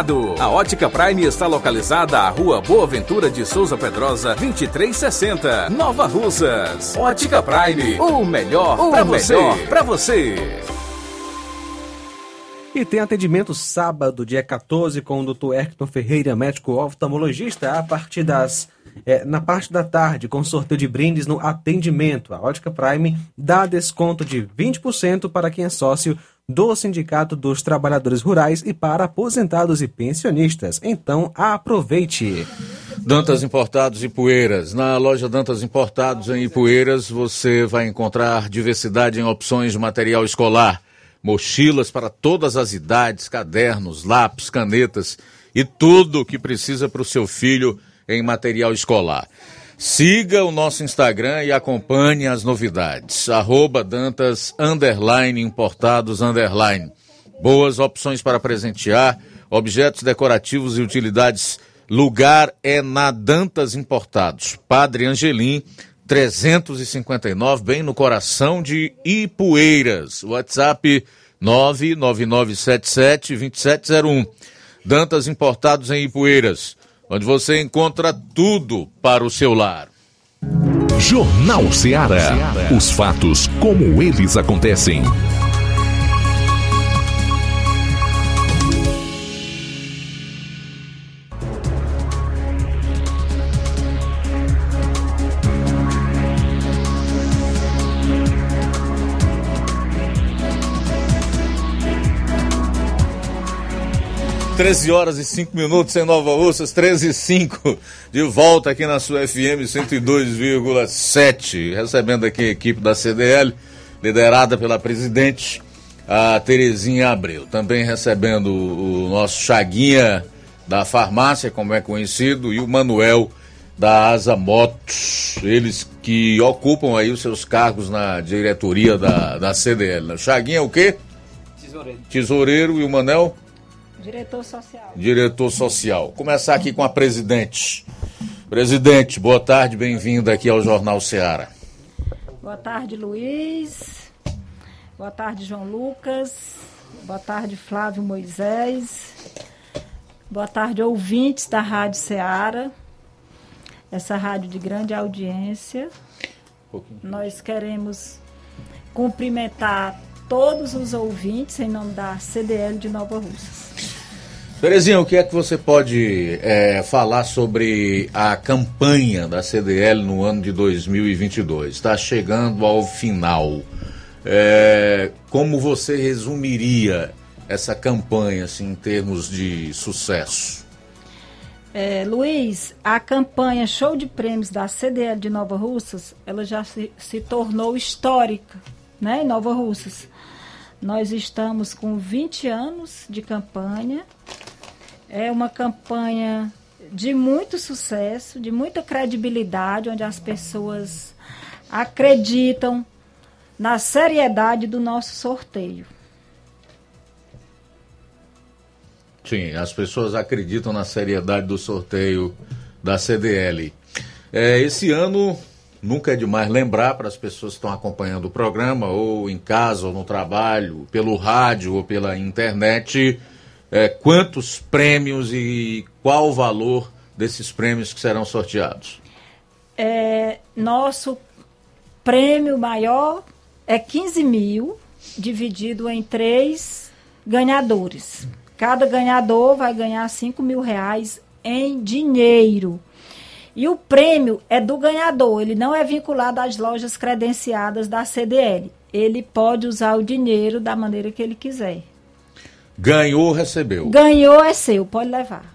A Ótica Prime está localizada à Rua Boa Ventura de Souza Pedrosa, 2360, Nova Russas. Ótica Prime, o melhor para você. Para você. E tem atendimento sábado, dia 14, com o Dr. Erkton Ferreira, médico oftalmologista, a partir das. é, na parte da tarde, com sorteio de brindes no atendimento. A Ótica Prime dá desconto de 20% para quem é sócio do Sindicato dos Trabalhadores Rurais e para aposentados e pensionistas. Então, aproveite! Dantas Importados e Poeiras. Na loja Dantas Importados em Ipueiras você vai encontrar diversidade em opções de material escolar, mochilas para todas as idades, cadernos, lápis, canetas e tudo o que precisa para o seu filho em material escolar. Siga o nosso Instagram e acompanhe as novidades. Arroba Dantas underline importados underline. Boas opções para presentear, objetos decorativos e utilidades. Lugar é na Dantas Importados. Padre Angelim, 359, bem no coração de Ipueiras. WhatsApp 999772701. Dantas Importados em Ipueiras, onde você encontra tudo para o seu lar. Jornal Ceará. Os fatos como eles acontecem. Treze horas e cinco minutos em Nova Russas, 13 e 5, de volta aqui na sua FM 102,7, recebendo aqui a equipe da CDL, liderada pela presidente, a Terezinha Abreu. Também recebendo o nosso Chaguinha da farmácia, como é conhecido, e o Manuel da Asa Motos, eles que ocupam aí os seus cargos na diretoria da, da CDL. Chaguinha é o quê? Tesoureiro. Tesoureiro e o Manel? Diretor social. Diretor social. Começar aqui com a presidente. Presidente, boa tarde, bem-vindo aqui ao Jornal Ceará. Boa tarde, Luiz. Boa tarde, João Lucas. Boa tarde, Flávio Moisés. Boa tarde, ouvintes da Rádio Ceará. Essa rádio de grande audiência. Nós queremos cumprimentar todos os ouvintes em nome da CDL de Nova Russas. Terezinha, o que é que você pode é, falar sobre a campanha da CDL no ano de 2022? Está chegando ao final. É, como você resumiria essa campanha assim, em termos de sucesso? É, Luiz, a campanha Show de Prêmios da CDL de Nova Russas, ela já se, se tornou histórica né, em Nova Russas. Nós estamos com 20 anos de campanha. É uma campanha de muito sucesso, de muita credibilidade, onde as pessoas acreditam na seriedade do nosso sorteio. Sim, as pessoas acreditam na seriedade do sorteio da CDL. É, esse ano Nunca é demais lembrar para as pessoas que estão acompanhando o programa, ou em casa, ou no trabalho, pelo rádio ou pela internet, é, quantos prêmios e qual o valor desses prêmios que serão sorteados. É, nosso prêmio maior é 15 mil, dividido em três ganhadores. Cada ganhador vai ganhar 5 mil reais em dinheiro. E o prêmio é do ganhador, ele não é vinculado às lojas credenciadas da CDL. Ele pode usar o dinheiro da maneira que ele quiser. Ganhou, recebeu. Ganhou é seu, pode levar.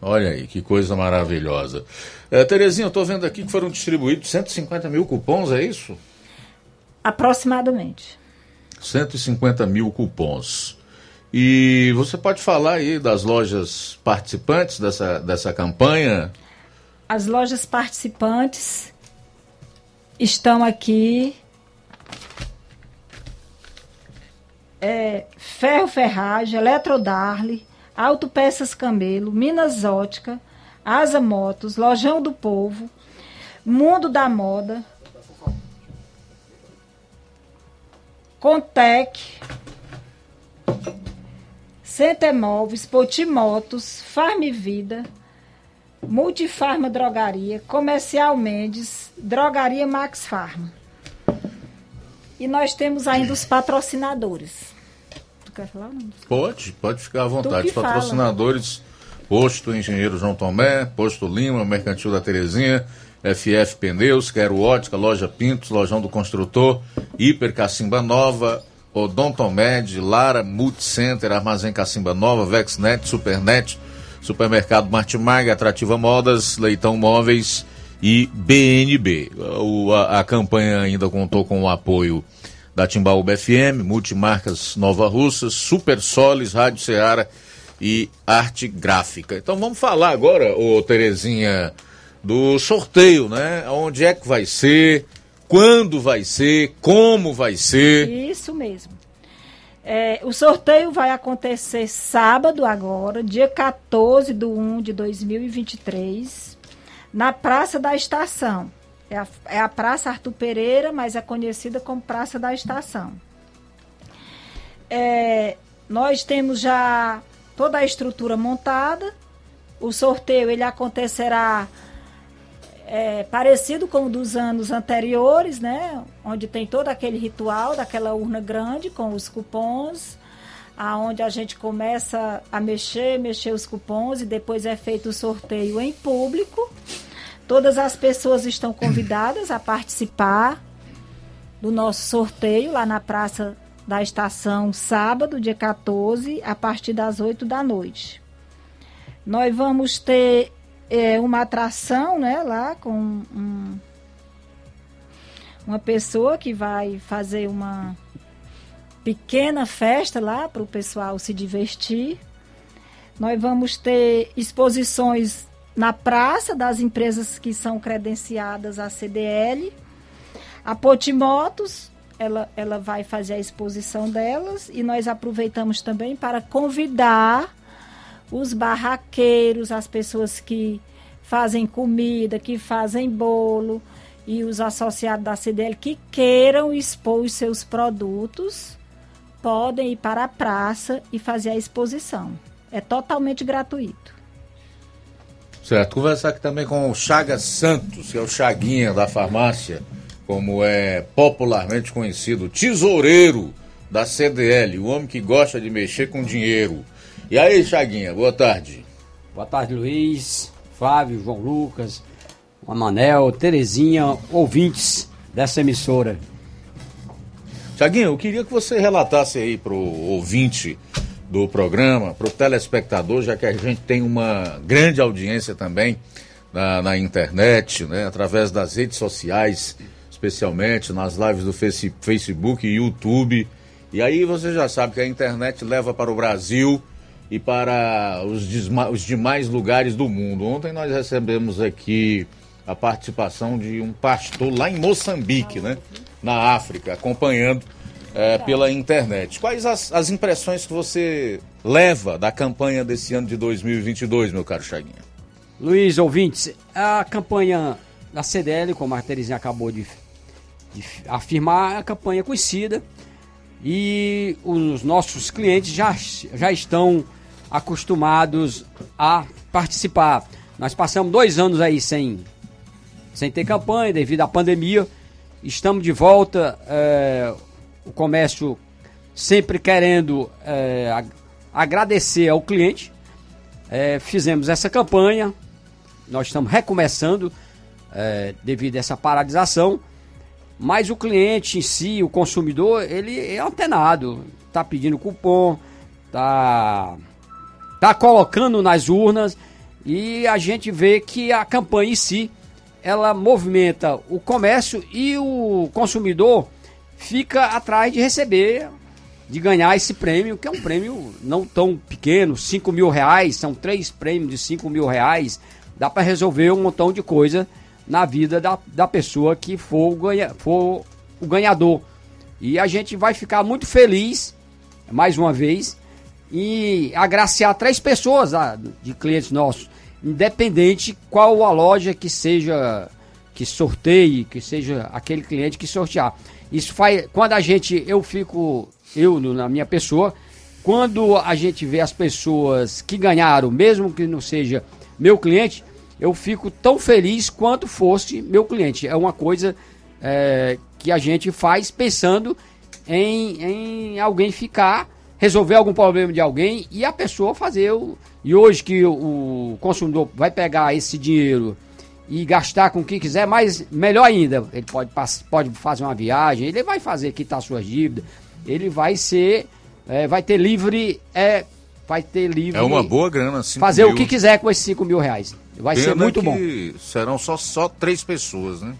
Olha aí, que coisa maravilhosa. É, Terezinha, eu estou vendo aqui que foram distribuídos 150 mil cupons, é isso? Aproximadamente. 150 mil cupons. E você pode falar aí das lojas participantes dessa, dessa campanha? As lojas participantes estão aqui. É, Ferro Ferragem, Eletrodarle, Autopeças Camelo, Minas Ótica, Asa Motos, Lojão do Povo, Mundo da Moda, Contec, Centemóveis, Potimotos, Farm Vida, Multifarma Drogaria, Comercial Mendes, Drogaria Max Farma. E nós temos ainda os patrocinadores. Tu quer falar? Não? Pode, pode ficar à vontade. Os patrocinadores, Posto Engenheiro João Tomé, Posto Lima, Mercantil da Terezinha, FF Pneus, Quero Ótica, Loja Pintos, Lojão do Construtor, Hiper Cacimba Nova, Odontomed, Lara Multicenter, Armazém Cacimba Nova, Vexnet, Supernet, Supermercado Martimag, Atrativa Modas, Leitão Móveis e BNB. O, a, a, campanha ainda contou com o apoio da Timbaúba FM, Multimarcas Nova Russa, Super Solis, Rádio Ceará e Arte Gráfica. Então vamos falar agora, ô Terezinha, do sorteio, né? Onde é que vai ser, quando vai ser, como vai ser. Isso mesmo. É, o sorteio vai acontecer sábado agora, dia 14 de 1 de 2023, na Praça da Estação. É a, é a Praça Arthur Pereira, mas é conhecida como Praça da Estação. É, nós temos já toda a estrutura montada. O sorteio ele acontecerá é, parecido com o dos anos anteriores, né? Onde tem todo aquele ritual daquela urna grande com os cupons, aonde a gente começa a mexer, mexer os cupons e depois é feito o sorteio em público. Todas as pessoas estão convidadas a participar do nosso sorteio lá na Praça da Estação, sábado, dia 14, a partir das 8 da noite. Nós vamos ter é, uma atração, né, lá com um, uma pessoa que vai fazer uma pequena festa lá para o pessoal se divertir. Nós vamos ter exposições na praça das empresas que são credenciadas à CDL. A Potimotos, ela, ela vai fazer a exposição delas e nós aproveitamos também para convidar os barraqueiros, as pessoas que fazem comida, que fazem bolo e os associados da CDL que queiram expor os seus produtos podem ir para a praça e fazer a exposição. É totalmente gratuito. Certo. Conversar aqui também com o Chagas Santos, que é o Chaguinha da farmácia, como é popularmente conhecido, tesoureiro da CDL, o homem que gosta de mexer com dinheiro. E aí, Chaguinha, boa tarde. Boa tarde, Luiz, Flávio, João Lucas, Manel, Terezinha, ouvintes dessa emissora. Chaguinha, eu queria que você relatasse aí pro ouvinte do programa, pro telespectador, já que a gente tem uma grande audiência também na, na internet, né, através das redes sociais, especialmente nas lives do face, Facebook e YouTube. E aí você já sabe que a internet leva para o Brasil e para os, os demais lugares do mundo. Ontem nós recebemos aqui a participação de um pastor lá em Moçambique, né? Na África, acompanhando é, pela internet. Quais as, as impressões que você leva da campanha desse ano de 2022, meu caro Chaguinha? Luiz, ouvintes, a campanha da CDL, como a Terezinha acabou de, de afirmar, é a campanha conhecida e os nossos clientes já, já estão acostumados a participar. Nós passamos dois anos aí sem sem ter campanha devido à pandemia. Estamos de volta, é, o comércio sempre querendo é, agradecer ao cliente. É, fizemos essa campanha, nós estamos recomeçando devido a essa paralisação, mas o cliente em si, o consumidor, ele é antenado, está pedindo cupom, está tá colocando nas urnas. E a gente vê que a campanha em si ela movimenta o comércio e o consumidor fica atrás de receber, de ganhar esse prêmio, que é um prêmio não tão pequeno, 5 mil reais, são três prêmios de 5 mil reais, dá para resolver um montão de coisa na vida da, da pessoa que for o, ganha, for o ganhador. E a gente vai ficar muito feliz, mais uma vez, em agraciar três pessoas ah, de clientes nossos independente qual a loja que seja que sorteie, que seja aquele cliente que sortear. Isso faz quando a gente eu fico eu na minha pessoa, quando a gente vê as pessoas que ganharam, mesmo que não seja meu cliente, eu fico tão feliz quanto fosse meu cliente. É uma coisa é, que a gente faz pensando em, em alguém ficar, resolver algum problema de alguém e a pessoa fazer o e hoje que o consumidor vai pegar esse dinheiro e gastar com o que quiser, mas melhor ainda, ele pode, pode fazer uma viagem, ele vai fazer quitar suas dívidas, ele vai ser, é, vai ter livre, é, vai ter livre. É uma boa grana, Fazer mil. o que quiser com esses 5 mil reais. Vai Pena ser muito bom. Serão só, só três pessoas, né?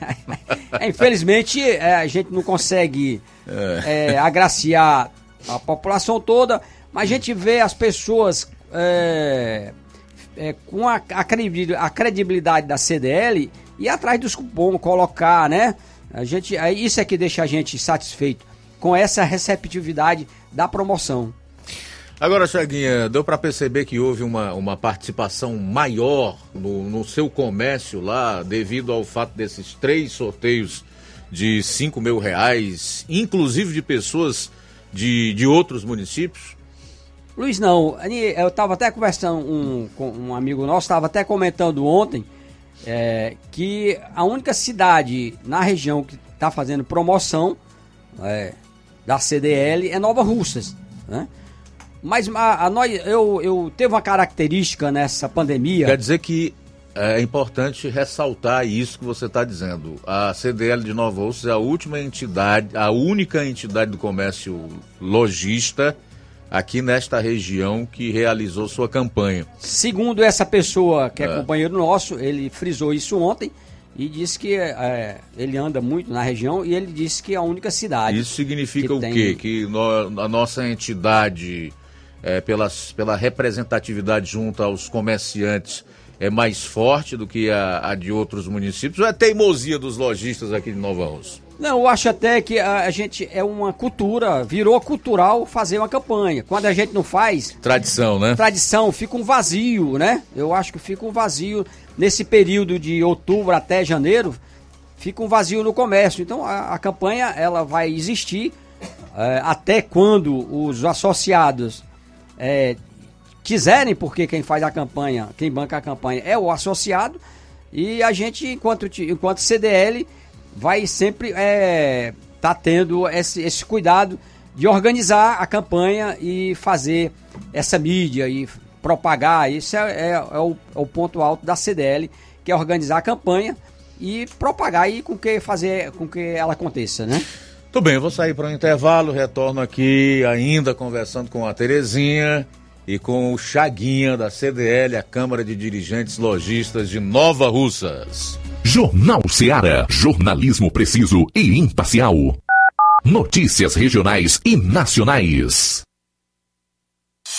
é, infelizmente, é, a gente não consegue é. É, agraciar a população toda, mas a gente vê as pessoas é, é, com a, a, credibilidade da CDL e atrás dos cupons, colocar, né? A gente, isso é que deixa a gente satisfeito com essa receptividade da promoção. Agora, Chaguinha, deu para perceber que houve uma, uma participação maior no, no seu comércio lá, devido ao fato desses três sorteios de 5 mil reais, inclusive de pessoas de, de outros municípios? Luiz, não. Eu estava até conversando um, com um amigo nosso, estava até comentando ontem é, que a única cidade na região que está fazendo promoção é, da CDL é Nova Russas, né? Mas a, a nós, eu, eu teve uma característica nessa pandemia. Quer dizer que é importante ressaltar isso que você está dizendo. A CDL de Nova Russas é a última entidade, a única entidade do comércio lojista aqui nesta região que realizou sua campanha. Segundo essa pessoa que é, é. companheiro nosso, ele frisou isso ontem e disse que é, ele anda muito na região e ele disse que é a única cidade. Isso significa o tem... quê? Que no, a nossa entidade, é, pelas, pela representatividade junto aos comerciantes, é mais forte do que a, a de outros municípios ou é teimosia dos lojistas aqui de Nova Rússia? Não, eu acho até que a, gente é uma cultura, virou cultural fazer uma campanha. Quando a gente não faz, Tradição, né? tradição, fica um vazio, né? Eu acho que fica um vazio nesse período de outubro até janeiro, fica um vazio no comércio. Então a, a campanha ela vai existir eh, até quando os associados eh, quiserem, porque quem faz a campanha, quem banca a campanha é o associado, e a gente, enquanto, enquanto CDL, vai sempre é, tá tendo esse, esse cuidado de organizar a campanha e fazer essa mídia e propagar. Isso é, é- é o, é o ponto alto da CDL, que é organizar a campanha e propagar e com que fazer com que ela aconteça, né? Tudo bem, eu vou sair para um intervalo, retorno aqui ainda conversando com a Terezinha e com o Chaguinha da CDL, a Câmara de Dirigentes Logistas de Nova Russas. Jornal Seara. Jornalismo preciso e imparcial. Notícias regionais e nacionais.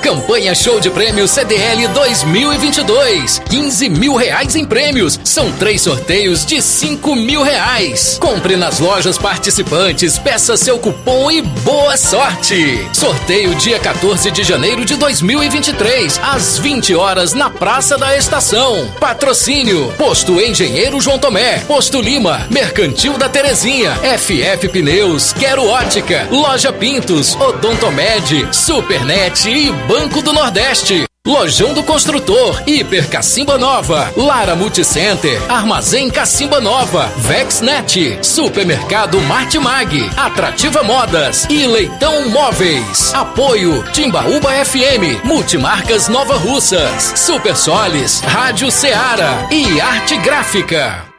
Campanha Show de Prêmios CDL 2022. 15 mil reais em prêmios. São três sorteios de 5 mil reais. Compre nas lojas participantes, peça seu cupom e boa sorte. Sorteio dia 14 de janeiro de 2023, às 20 horas na Praça da Estação. Patrocínio: Posto Engenheiro João Tomé, Posto Lima, Mercantil da Terezinha, FF Pneus, Quero Ótica, Loja Pintos, Odontomed, Supernet e Banco do Nordeste. Lojão do Construtor, Hiper Cacimba Nova, Lara Multicenter, Armazém Cacimba Nova, Vexnet, Supermercado Martimag, Atrativa Modas e Leitão Móveis. Apoio Timbaúba FM, Multimarcas Nova Russas, Super Solis, Rádio Ceará e Arte Gráfica.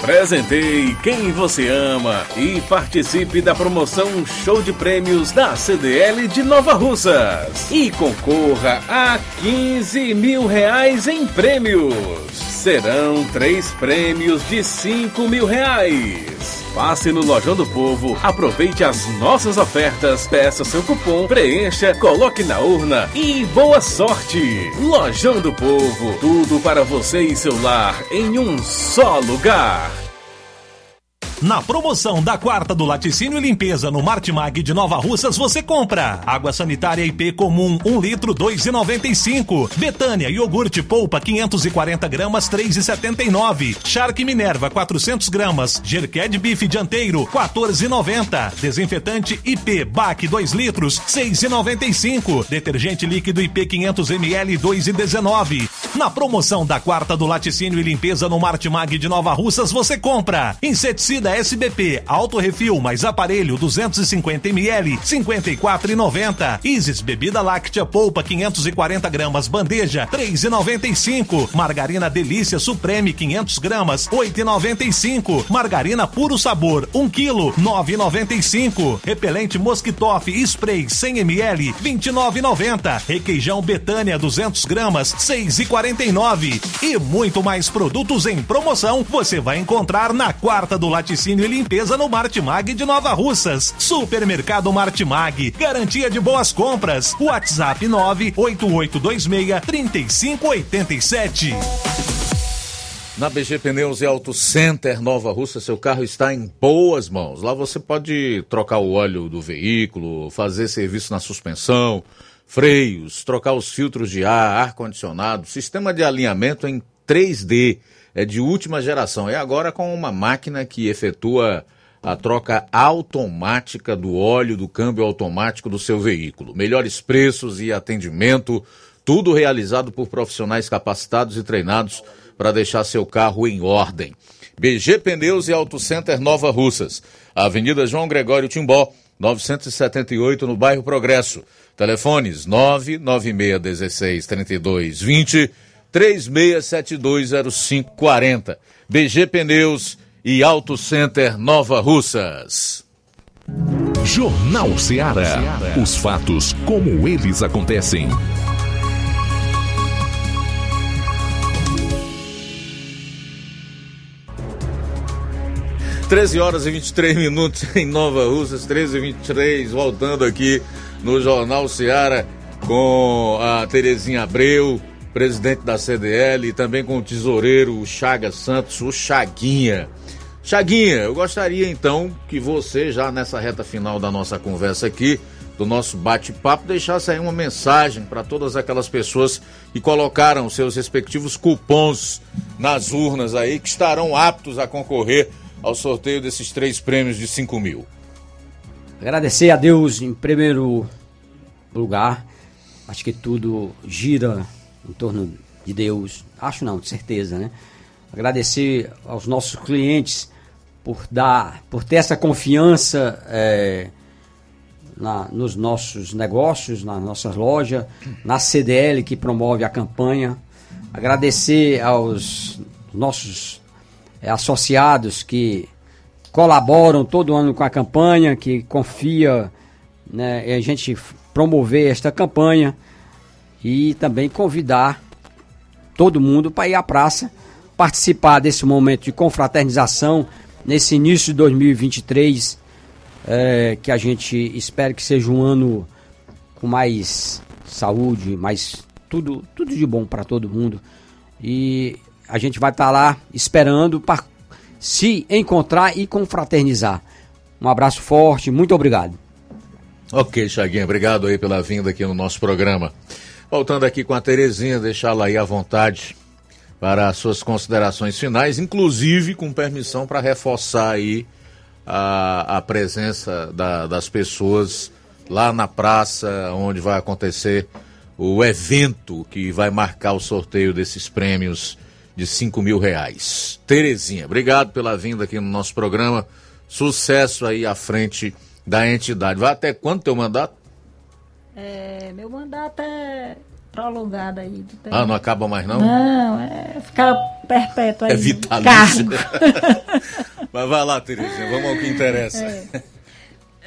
Presenteie quem você ama e participe da promoção Show de Prêmios da CDL de Nova Russas. E concorra a 15 mil reais em prêmios. Serão três prêmios de 5 mil reais. Passe no Lojão do Povo, aproveite as nossas ofertas, peça seu cupom, preencha, coloque na urna e boa sorte! Lojão do Povo, tudo para você e seu lar em um só lugar. Na promoção da quarta do Laticínio e Limpeza no Martimag de Nova Russas, você compra água sanitária IP comum 1 litro 2,95. Betânia iogurte polpa 540 gramas 3,79. Shark Minerva 400 gramas. Jerqued bife dianteiro 14,90. Desinfetante IP Bac 2 litros 6,95. Detergente líquido IP 500 ml 2,19. Na promoção da quarta do Laticínio e Limpeza no Martimag de Nova Russas, você compra inseticida SBP, Auto Refil mais aparelho 250 ml, 54,90. Isis bebida láctea polpa 540 gramas, bandeja 3,95. Margarina Delícia Supreme 500 gramas, 8,95. Margarina Puro Sabor 1 kg, 9,95. Repelente Mosquitoff Spray 100 ml, 29,90. Requeijão Betânia 200 gramas, 6,49. E muito mais produtos em promoção você vai encontrar na quarta do Laticínio e Limpeza no Martimag de Nova Russas. Supermercado Martimag, garantia de boas compras. WhatsApp 98826 3587. Na BG Pneus e Auto Center Nova Russa, seu carro está em boas mãos. Lá você pode trocar o óleo do veículo, fazer serviço na suspensão, freios, trocar os filtros de ar, ar-condicionado, sistema de alinhamento em 3D, é de última geração. É agora com uma máquina que efetua a troca automática do óleo do câmbio automático do seu veículo. Melhores preços e atendimento, tudo realizado por profissionais capacitados e treinados para deixar seu carro em ordem. BG Pneus e Auto Center Nova Russas, Avenida João Gregório Timbó, 978 no bairro Progresso. Telefones 99616 3220 36720540. BG Pneus e Auto Center Nova Russas. Jornal Ceará. Os fatos como eles acontecem. 13 horas e 23 minutos em Nova Russas, 13 e 23, voltando aqui no Jornal Seara com a Terezinha Abreu, presidente da CDL, e também com o tesoureiro Chaga Santos, o Chaguinha. Chaguinha, eu gostaria então que você, já nessa reta final da nossa conversa aqui, do nosso bate-papo, deixasse aí uma mensagem para todas aquelas pessoas que colocaram seus respectivos cupons nas urnas aí, que estarão aptos a concorrer ao sorteio desses três prêmios de 5 mil? Agradecer a Deus em primeiro lugar. Acho que tudo gira em torno de Deus. Acho não, de certeza, né? Agradecer aos nossos clientes por dar, por ter essa confiança é, na, nos nossos negócios, nas nossas lojas, na CDL que promove a campanha. Agradecer aos nossos é, associados que colaboram todo ano com a campanha, que confia né, a gente promover esta campanha e também convidar todo mundo para ir à praça, participar desse momento de confraternização nesse início de 2023, é, que a gente espera que seja um ano com mais saúde, mais tudo, tudo de bom para todo mundo. E a gente vai estar tá lá esperando para se encontrar e confraternizar. Um abraço forte, muito obrigado. Ok, Chaguinha, obrigado aí pela vinda aqui no nosso programa. Voltando aqui com a Terezinha, deixá-la aí à vontade para as suas considerações finais, inclusive com permissão para reforçar aí a, a presença da, das pessoas lá na praça onde vai acontecer o evento que vai marcar o sorteio desses prêmios de 5 mil reais. Terezinha, obrigado pela vinda aqui no nosso programa. Sucesso aí à frente da entidade. Vai até quando teu mandato? É, meu mandato é prolongado aí. Ah, não acaba mais não? Não, é ficar perpétuo aí. É vitalício. Mas vai lá, Terezinha, vamos ao que interessa. É.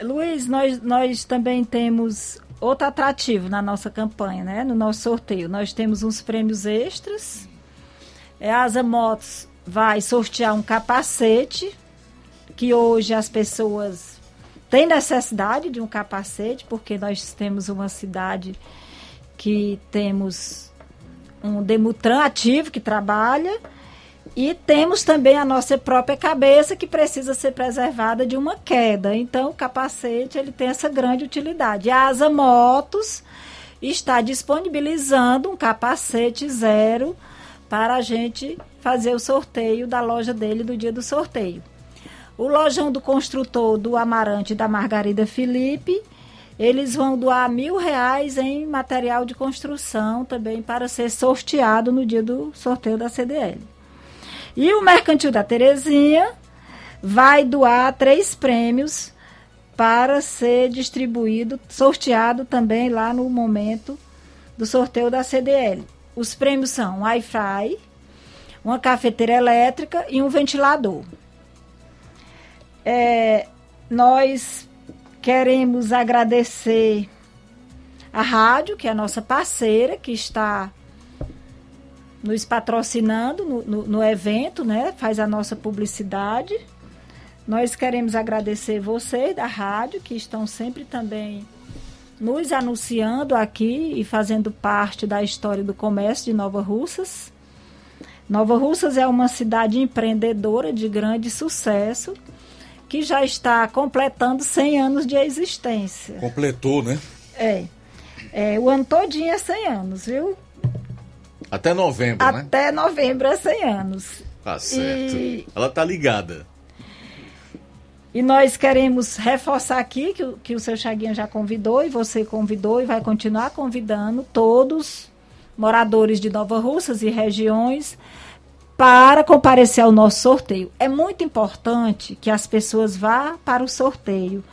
Luiz, nós, nós também temos outro atrativo na nossa campanha, né? No nosso sorteio. Nós temos uns prêmios extras é, a Asa Motos vai sortear um capacete, que hoje as pessoas têm necessidade de um capacete, porque nós temos uma cidade que temos um Demutran ativo que trabalha e temos também a nossa própria cabeça que precisa ser preservada de uma queda. Então, o capacete ele tem essa grande utilidade. A Asa Motos está disponibilizando um capacete zero para a gente fazer o sorteio da loja dele do dia do sorteio. O lojão do construtor do Amarante da Margarida Felipe, eles vão doar mil reais em material de construção também para ser sorteado no dia do sorteio da CDL. E o Mercantil da Terezinha vai doar três prêmios para ser distribuído, sorteado também lá no momento do sorteio da CDL. Os prêmios são Wi-Fi, uma cafeteira elétrica e um ventilador. É, nós queremos agradecer a rádio, que é a nossa parceira, que está nos patrocinando no, no, no, evento, né? Faz a nossa publicidade. Nós queremos agradecer vocês da rádio, que estão sempre também nos anunciando aqui e fazendo parte da história do comércio de Nova Russas. Nova Russas é uma cidade empreendedora de grande sucesso que já está completando 100 anos de existência. Completou, né? É. é o ano todinho é 100 anos, viu? Até novembro, né? Até novembro é 100 anos. Tá certo. E- Ela tá ligada. E nós queremos reforçar aqui que, o- que o seu Chaguinha já convidou e você convidou e vai continuar convidando todos moradores de Nova Russas e regiões para comparecer ao nosso sorteio. É muito importante que as pessoas vá para o sorteio,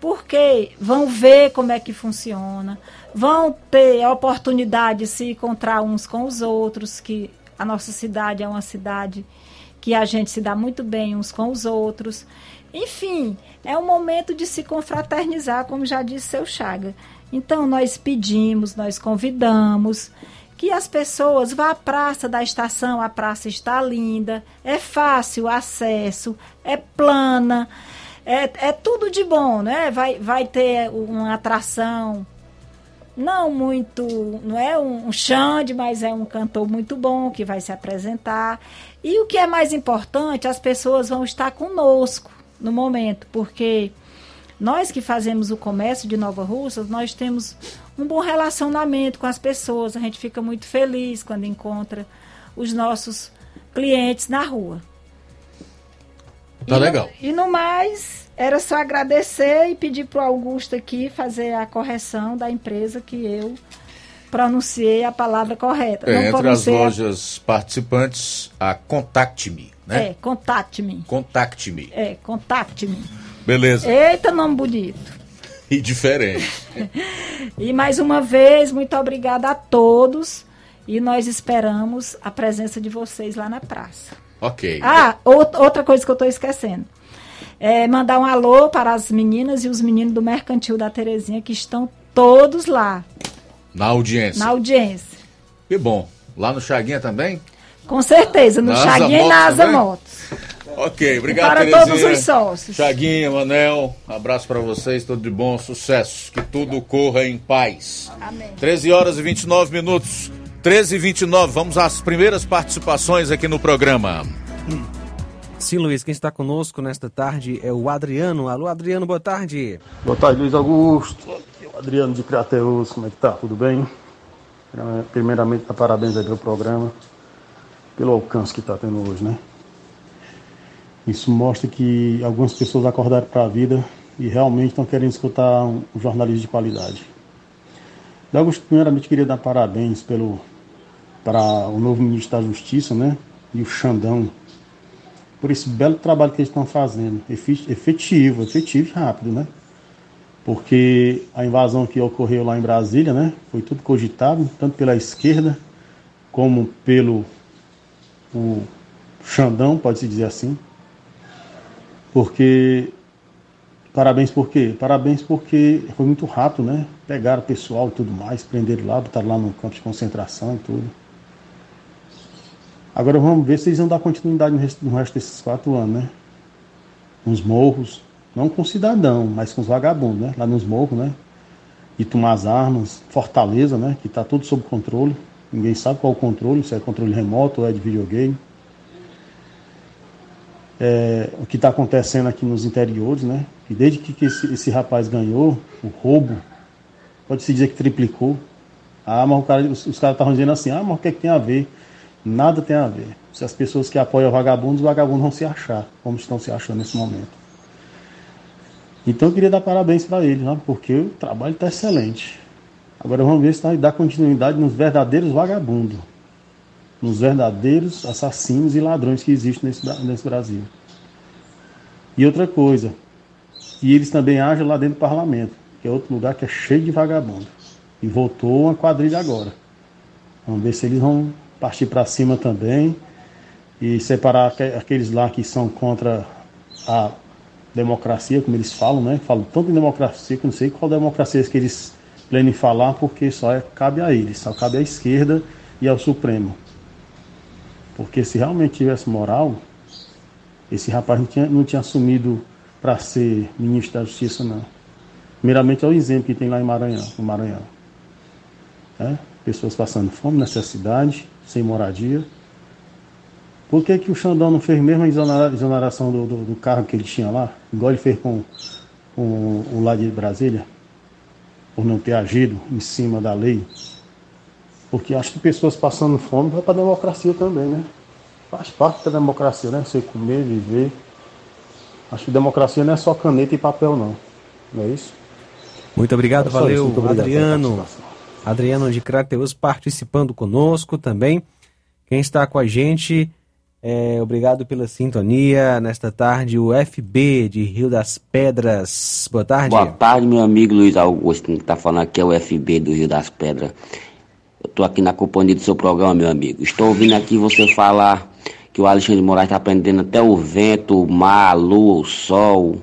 porque vão ver como é que funciona, vão ter a oportunidade de se encontrar uns com os outros, que a nossa cidade é uma cidade que a gente se dá muito bem uns com os outros. Enfim, é um momento de se confraternizar, como já disse seu Chaga. Então, nós pedimos, nós convidamos que as pessoas vá à praça da estação, a praça está linda, é fácil o acesso, é plana, é, é tudo de bom, né? Vai, vai ter uma atração não muito, não é um, Xande, mas é um cantor muito bom que vai se apresentar. E o que é mais importante, as pessoas vão estar conosco no momento, porque nós que fazemos o comércio de Nova Russas, nós temos um bom relacionamento com as pessoas, a gente fica muito feliz quando encontra os nossos clientes na rua. Tá E no- legal. e no mais, era só agradecer e pedir para o Augusto aqui fazer a correção da empresa que eu pronunciei a palavra correta. É, entre as pronunciei lojas participantes, a Contact-me, né? É, contate-me. Contact-me. É, contate-me. Beleza. Eita, nome bonito. E diferente. E mais uma vez, muito obrigada a todos. E nós esperamos a presença de vocês lá na praça. ok. Ah, out- outra coisa que eu estou esquecendo. É mandar um alô para as meninas e os meninos do Mercantil da Terezinha que estão todos lá, Na audiência. na audiência. Que bom. Lá no Chaguinha também? Com certeza, no Na Chaguinha e na Asa? Motos. Ok, obrigado, Para Terezinha. todos os sócios. Chaguinha, Manel, abraço pra vocês, tudo de bom, sucesso, que tudo corra em paz. Amém. 13 horas e 29 minutos. 13 e 29, vamos às primeiras participações aqui no programa. Sim, Luiz, quem está conosco nesta tarde é o Adriano. Alô, Adriano, boa tarde. Boa tarde, Luiz Augusto. Aqui é o Adriano de Crateus, como é que tá? Tudo bem? Primeiramente, parabéns aí pelo programa, pelo alcance que está tendo hoje, né? Isso mostra que algumas pessoas acordaram para a vida e realmente estão querendo escutar um jornalismo de qualidade. Augusto, primeiramente, queria dar parabéns pelo, para o novo ministro da Justiça, né? E o Xandão, por esse belo trabalho que eles estão fazendo, efetivo, efetivo e rápido, né? Porque a invasão que ocorreu lá em Brasília, né, foi tudo cogitado, tanto pela esquerda como pelo o Xandão, pode-se dizer assim. Porque parabéns por quê? Parabéns porque foi muito rápido, né? Pegaram o pessoal e tudo mais, prenderam lá, botaram lá no campo de concentração e tudo. Agora vamos ver se eles vão dar continuidade no resto, no resto desses quatro anos, né? Nos morros, não com cidadão, mas com os vagabundos, né? Lá nos morros, né? E tomar as armas, Fortaleza, né? Que está tudo sob controle. Ninguém sabe qual o controle, se é controle remoto ou é de videogame. É, o que está acontecendo aqui nos interiores, né? Que desde que esse, esse rapaz ganhou, o roubo, pode-se dizer que triplicou. Ah, mas cara- os, os caras estavam dizendo assim, ah, mas o que, é que tem a ver? Nada tem a ver. Se as pessoas que apoiam o vagabundo, os vagabundos vão se achar, como estão se achando nesse momento. Então eu queria dar parabéns para eles, né? porque o trabalho está excelente. Agora vamos ver se vai dar continuidade nos verdadeiros vagabundos, nos verdadeiros assassinos e ladrões que existem nesse, nesse Brasil. E outra coisa, e eles também agem lá dentro do parlamento, que é outro lugar que é cheio de vagabundo. E voltou uma quadrilha agora. Vamos ver se eles vão partir para cima também e separar aque- aqueles lá que são contra a democracia, como eles falam, né? Falam tanto em democracia que não sei qual democracia que eles pleno em falar, porque só é, cabe a eles, só cabe à esquerda e ao Supremo. Porque se realmente tivesse moral, esse rapaz não tinha, não tinha assumido para ser ministro da Justiça, não. Primeiramente é o exemplo que tem lá em Maranhão, no Maranhão. né? Pessoas passando fome, necessidade, sem moradia. Por que, que o Xandão não fez mesmo a exonera- exoneração do, do, do carro que ele tinha lá, igual ele fez com, com o lá de Brasília, por não ter agido em cima da lei? Porque acho que pessoas passando fome vai para a democracia também, né? Faz parte da democracia, né? Você comer, viver. Acho que democracia não é só caneta e papel, não. Não é isso? Muito obrigado, É valeu, isso, muito obrigado Adriano. Adriano de Crateus participando conosco também. Quem está com a gente, é, obrigado pela sintonia nesta tarde, o FB de Rio das Pedras. Boa tarde. Boa tarde, meu amigo Luiz Augusto, que tá falando aqui é o FB do Rio das Pedras. Eu tô aqui na companhia do seu programa, meu amigo. Estou ouvindo aqui você falar que o Alexandre de Moraes está aprendendo até o vento, o mar, a lua, o sol, o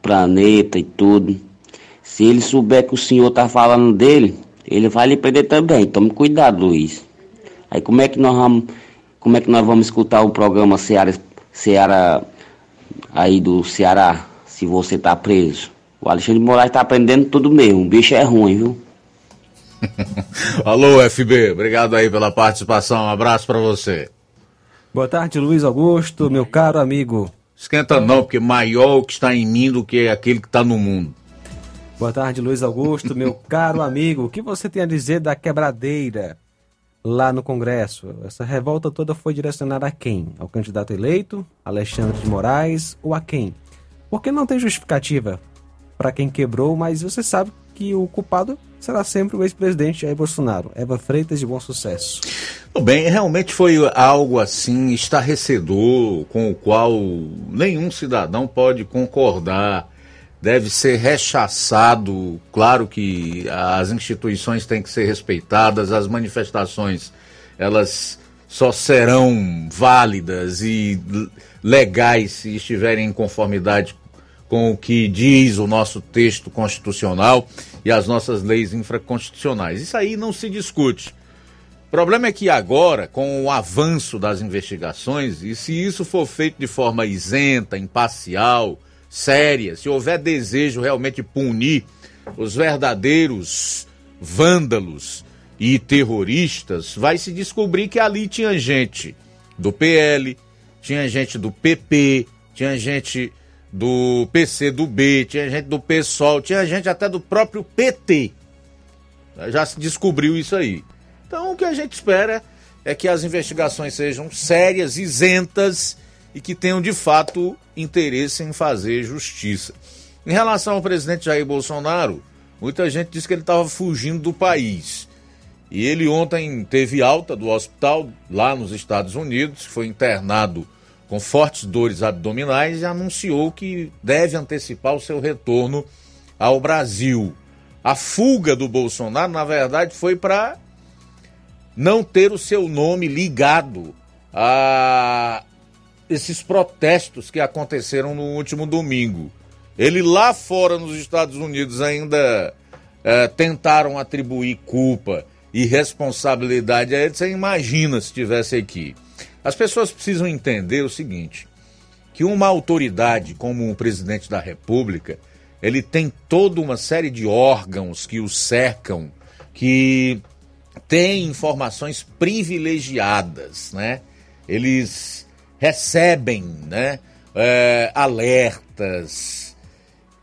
planeta e tudo. Se ele souber que o senhor tá falando dele, ele vai lhe prender também. Tome cuidado, Luiz. Aí como é que nós vamos, como é que nós vamos escutar o programa Ceará, Ceará aí do Ceará, se você tá preso? O Alexandre de Moraes tá aprendendo tudo mesmo. O bicho é ruim, viu? Alô, FB, obrigado aí pela participação. Um abraço pra você. Boa tarde, Luiz Augusto, meu caro amigo. Esquenta não, porque maior o que está em mim do que aquele que está no mundo. Boa tarde, Luiz Augusto, meu caro amigo. O que você tem a dizer da quebradeira lá no Congresso? Essa revolta toda foi direcionada a quem? Ao candidato eleito, Alexandre de Moraes ou a quem? Porque não tem justificativa para quem quebrou, mas você sabe que o culpado será sempre o ex-presidente Jair Bolsonaro. Eva Freitas de bom sucesso. Bem, realmente foi algo assim estarrecedor, com o qual nenhum cidadão pode concordar. Deve ser rechaçado. Claro que as instituições têm que ser respeitadas, as manifestações elas só serão válidas e legais se estiverem em conformidade com o que diz o nosso texto constitucional e as nossas leis infraconstitucionais. Isso aí não se discute. O problema é que agora, com o avanço das investigações, e se isso for feito de forma isenta, imparcial, séria, se houver desejo realmente de punir os verdadeiros vândalos e terroristas, vai se descobrir que ali tinha gente do PL, tinha gente do PP, tinha gente do PC do B, tinha gente do PSOL, tinha gente até do próprio PT. Já se descobriu isso aí. Então o que a gente espera é que as investigações sejam sérias, isentas e que tenham de fato interesse em fazer justiça. Em relação ao presidente Jair Bolsonaro, muita gente diz que ele estava fugindo do país. E ele ontem teve alta do hospital lá nos Estados Unidos, foi internado com fortes dores abdominais e anunciou que deve antecipar o seu retorno ao Brasil. A fuga do Bolsonaro, na verdade, foi para não ter o seu nome ligado a esses protestos que aconteceram no último domingo. Ele lá fora nos Estados Unidos ainda eh, tentaram atribuir culpa e responsabilidade a ele. Você imagina se estivesse aqui. As pessoas precisam entender o seguinte: que uma autoridade como o presidente da República, ele tem toda uma série de órgãos que o cercam, que tem informações privilegiadas, né? Eles recebem, né, é, alertas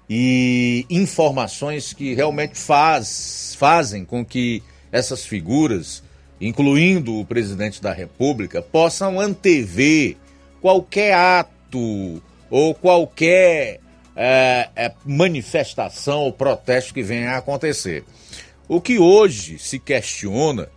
e informações que realmente faz, fazem com que essas figuras, incluindo o presidente da República, possam antever qualquer ato ou qualquer é, é, manifestação ou protesto que venha a acontecer. O que hoje se questiona,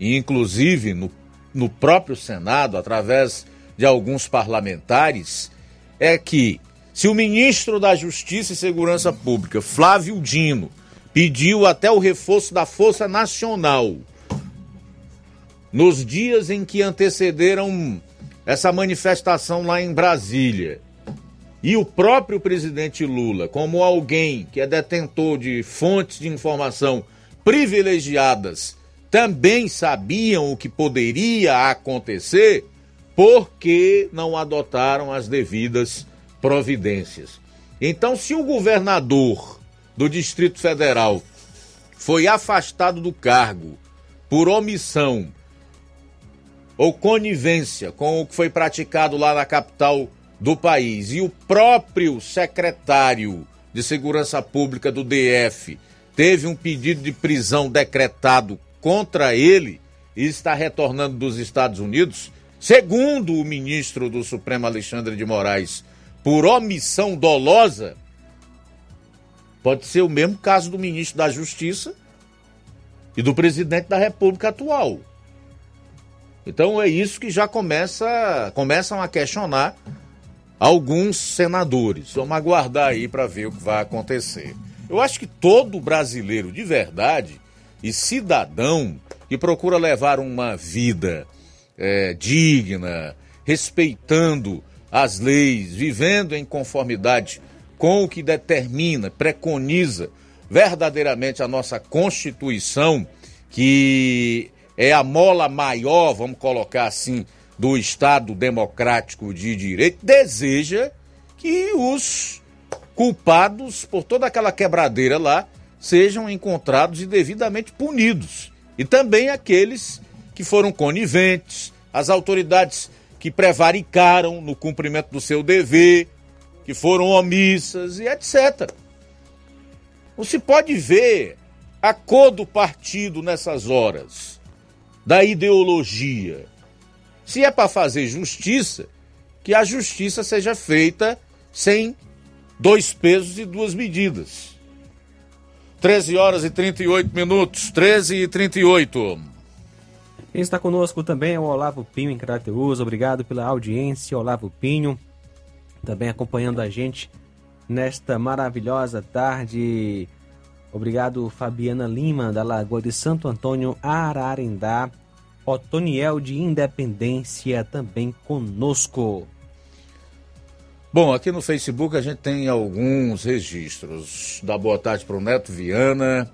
inclusive no, no próprio Senado, através de alguns parlamentares, é que se o ministro da Justiça e Segurança Pública, Flávio Dino, pediu até o reforço da Força Nacional nos dias em que antecederam essa manifestação lá em Brasília, e o próprio presidente Lula, como alguém que é detentor de fontes de informação privilegiadas, também sabiam o que poderia acontecer, porque não adotaram as devidas providências. Então, se o governador do Distrito Federal foi afastado do cargo por omissão ou conivência com o que foi praticado lá na capital do país. E o próprio secretário de Segurança Pública do DF teve um pedido de prisão decretado contra ele e está retornando dos Estados Unidos, segundo o ministro do Supremo Alexandre de Moraes, por omissão dolosa, pode ser o mesmo caso do ministro da Justiça e do presidente da República atual. Então é isso que já começa, começam a questionar alguns senadores. Vamos aguardar aí para ver o que vai acontecer. Eu acho que todo brasileiro de verdade e cidadão que procura levar uma vida é, digna, respeitando as leis, vivendo em conformidade com o que determina, preconiza verdadeiramente a nossa Constituição, que é a mola maior, vamos colocar assim, do Estado Democrático de Direito, deseja que os culpados por toda aquela quebradeira lá sejam encontrados e devidamente punidos. E também aqueles que foram coniventes, as autoridades que prevaricaram no cumprimento do seu dever, que foram omissas e etc. Não se pode ver a cor do partido nessas horas, da ideologia. Se é para fazer justiça, que a justiça seja feita sem dois pesos e duas medidas. 13 horas e 38 minutos, 13 e 38. Quem está conosco também é o Olavo Pinho em Crateus. Obrigado pela audiência, Olavo Pinho. Também acompanhando a gente nesta maravilhosa tarde. Obrigado, Fabiana Lima, da Lagoa de Santo Antônio, Ararendá. Otoniel de Independência também conosco. Bom, aqui no Facebook a gente tem alguns registros. Da boa tarde para o Neto Viana,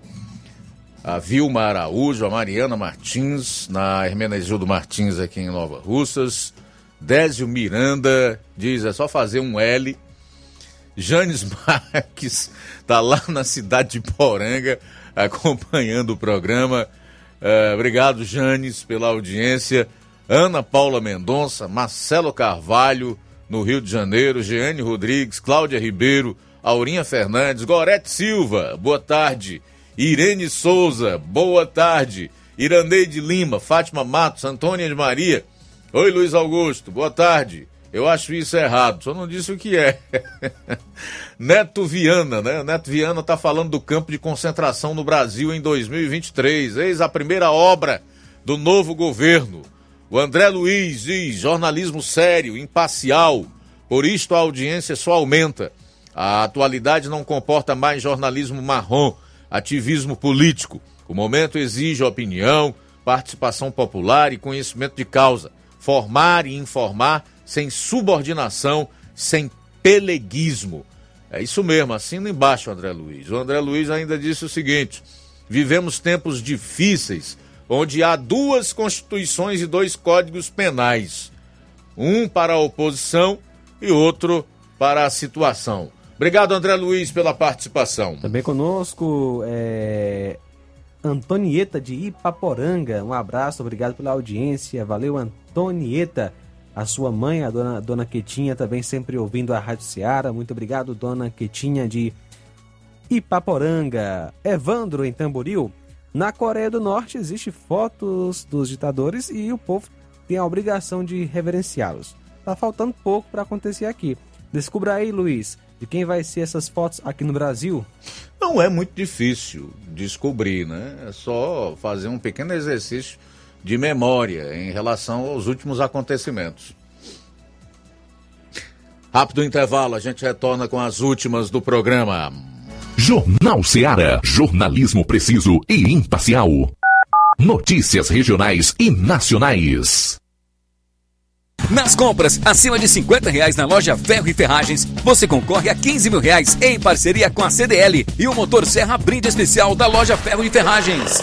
a Vilma Araújo, a Mariana Martins, na Hermenegildo Martins aqui em Nova Russas. Désio Miranda diz, é só fazer um L. Janes Marques tá lá na cidade de Poranga acompanhando o programa. Uh, obrigado, Janes, pela audiência. Ana Paula Mendonça, Marcelo Carvalho, no Rio de Janeiro, Jeane Rodrigues, Cláudia Ribeiro, Aurinha Fernandes, Gorete Silva, boa tarde. Irene Souza, boa tarde. Iraneide Lima, Fátima Matos, Antônia de Maria. Oi, Luiz Augusto, boa tarde. Eu acho isso errado, só não disse o que é. Neto Viana, né? Neto Viana está falando do campo de concentração no Brasil em 2023. Eis a primeira obra do novo governo. O André Luiz diz: jornalismo sério, imparcial. Por isto a audiência só aumenta. A atualidade não comporta mais jornalismo marrom, ativismo político. O momento exige opinião, participação popular e conhecimento de causa. Formar e informar sem subordinação, sem peleguismo. É isso mesmo, assina embaixo, André Luiz. O André Luiz ainda disse o seguinte: vivemos tempos difíceis onde há duas constituições e dois códigos penais, um para a oposição e outro para a situação. Obrigado, André Luiz, pela participação. Também conosco é Antonieta de Ipaporanga. Um abraço, obrigado pela audiência. Valeu, Antonieta. A sua mãe, a dona, dona Quetinha, também sempre ouvindo a Rádio Seara. Muito obrigado, dona Quetinha de Ipaporanga. Evandro, em Tamboril. Na Coreia do Norte existe fotos dos ditadores e o povo tem a obrigação de reverenciá-los. Tá faltando pouco para acontecer aqui. Descubra aí, Luiz, de quem vai ser essas fotos aqui no Brasil? Não é muito difícil descobrir, né? É só fazer um pequeno exercício de memória em relação aos últimos acontecimentos. Rápido intervalo, a gente retorna com as últimas do programa. Jornal Seara. Jornalismo preciso e imparcial. Notícias regionais e nacionais. Nas compras acima de 50 reais na loja Ferro e Ferragens, você concorre a 15 mil reais em parceria com a CDL e o motor Serra Brinde Especial da loja Ferro e Ferragens.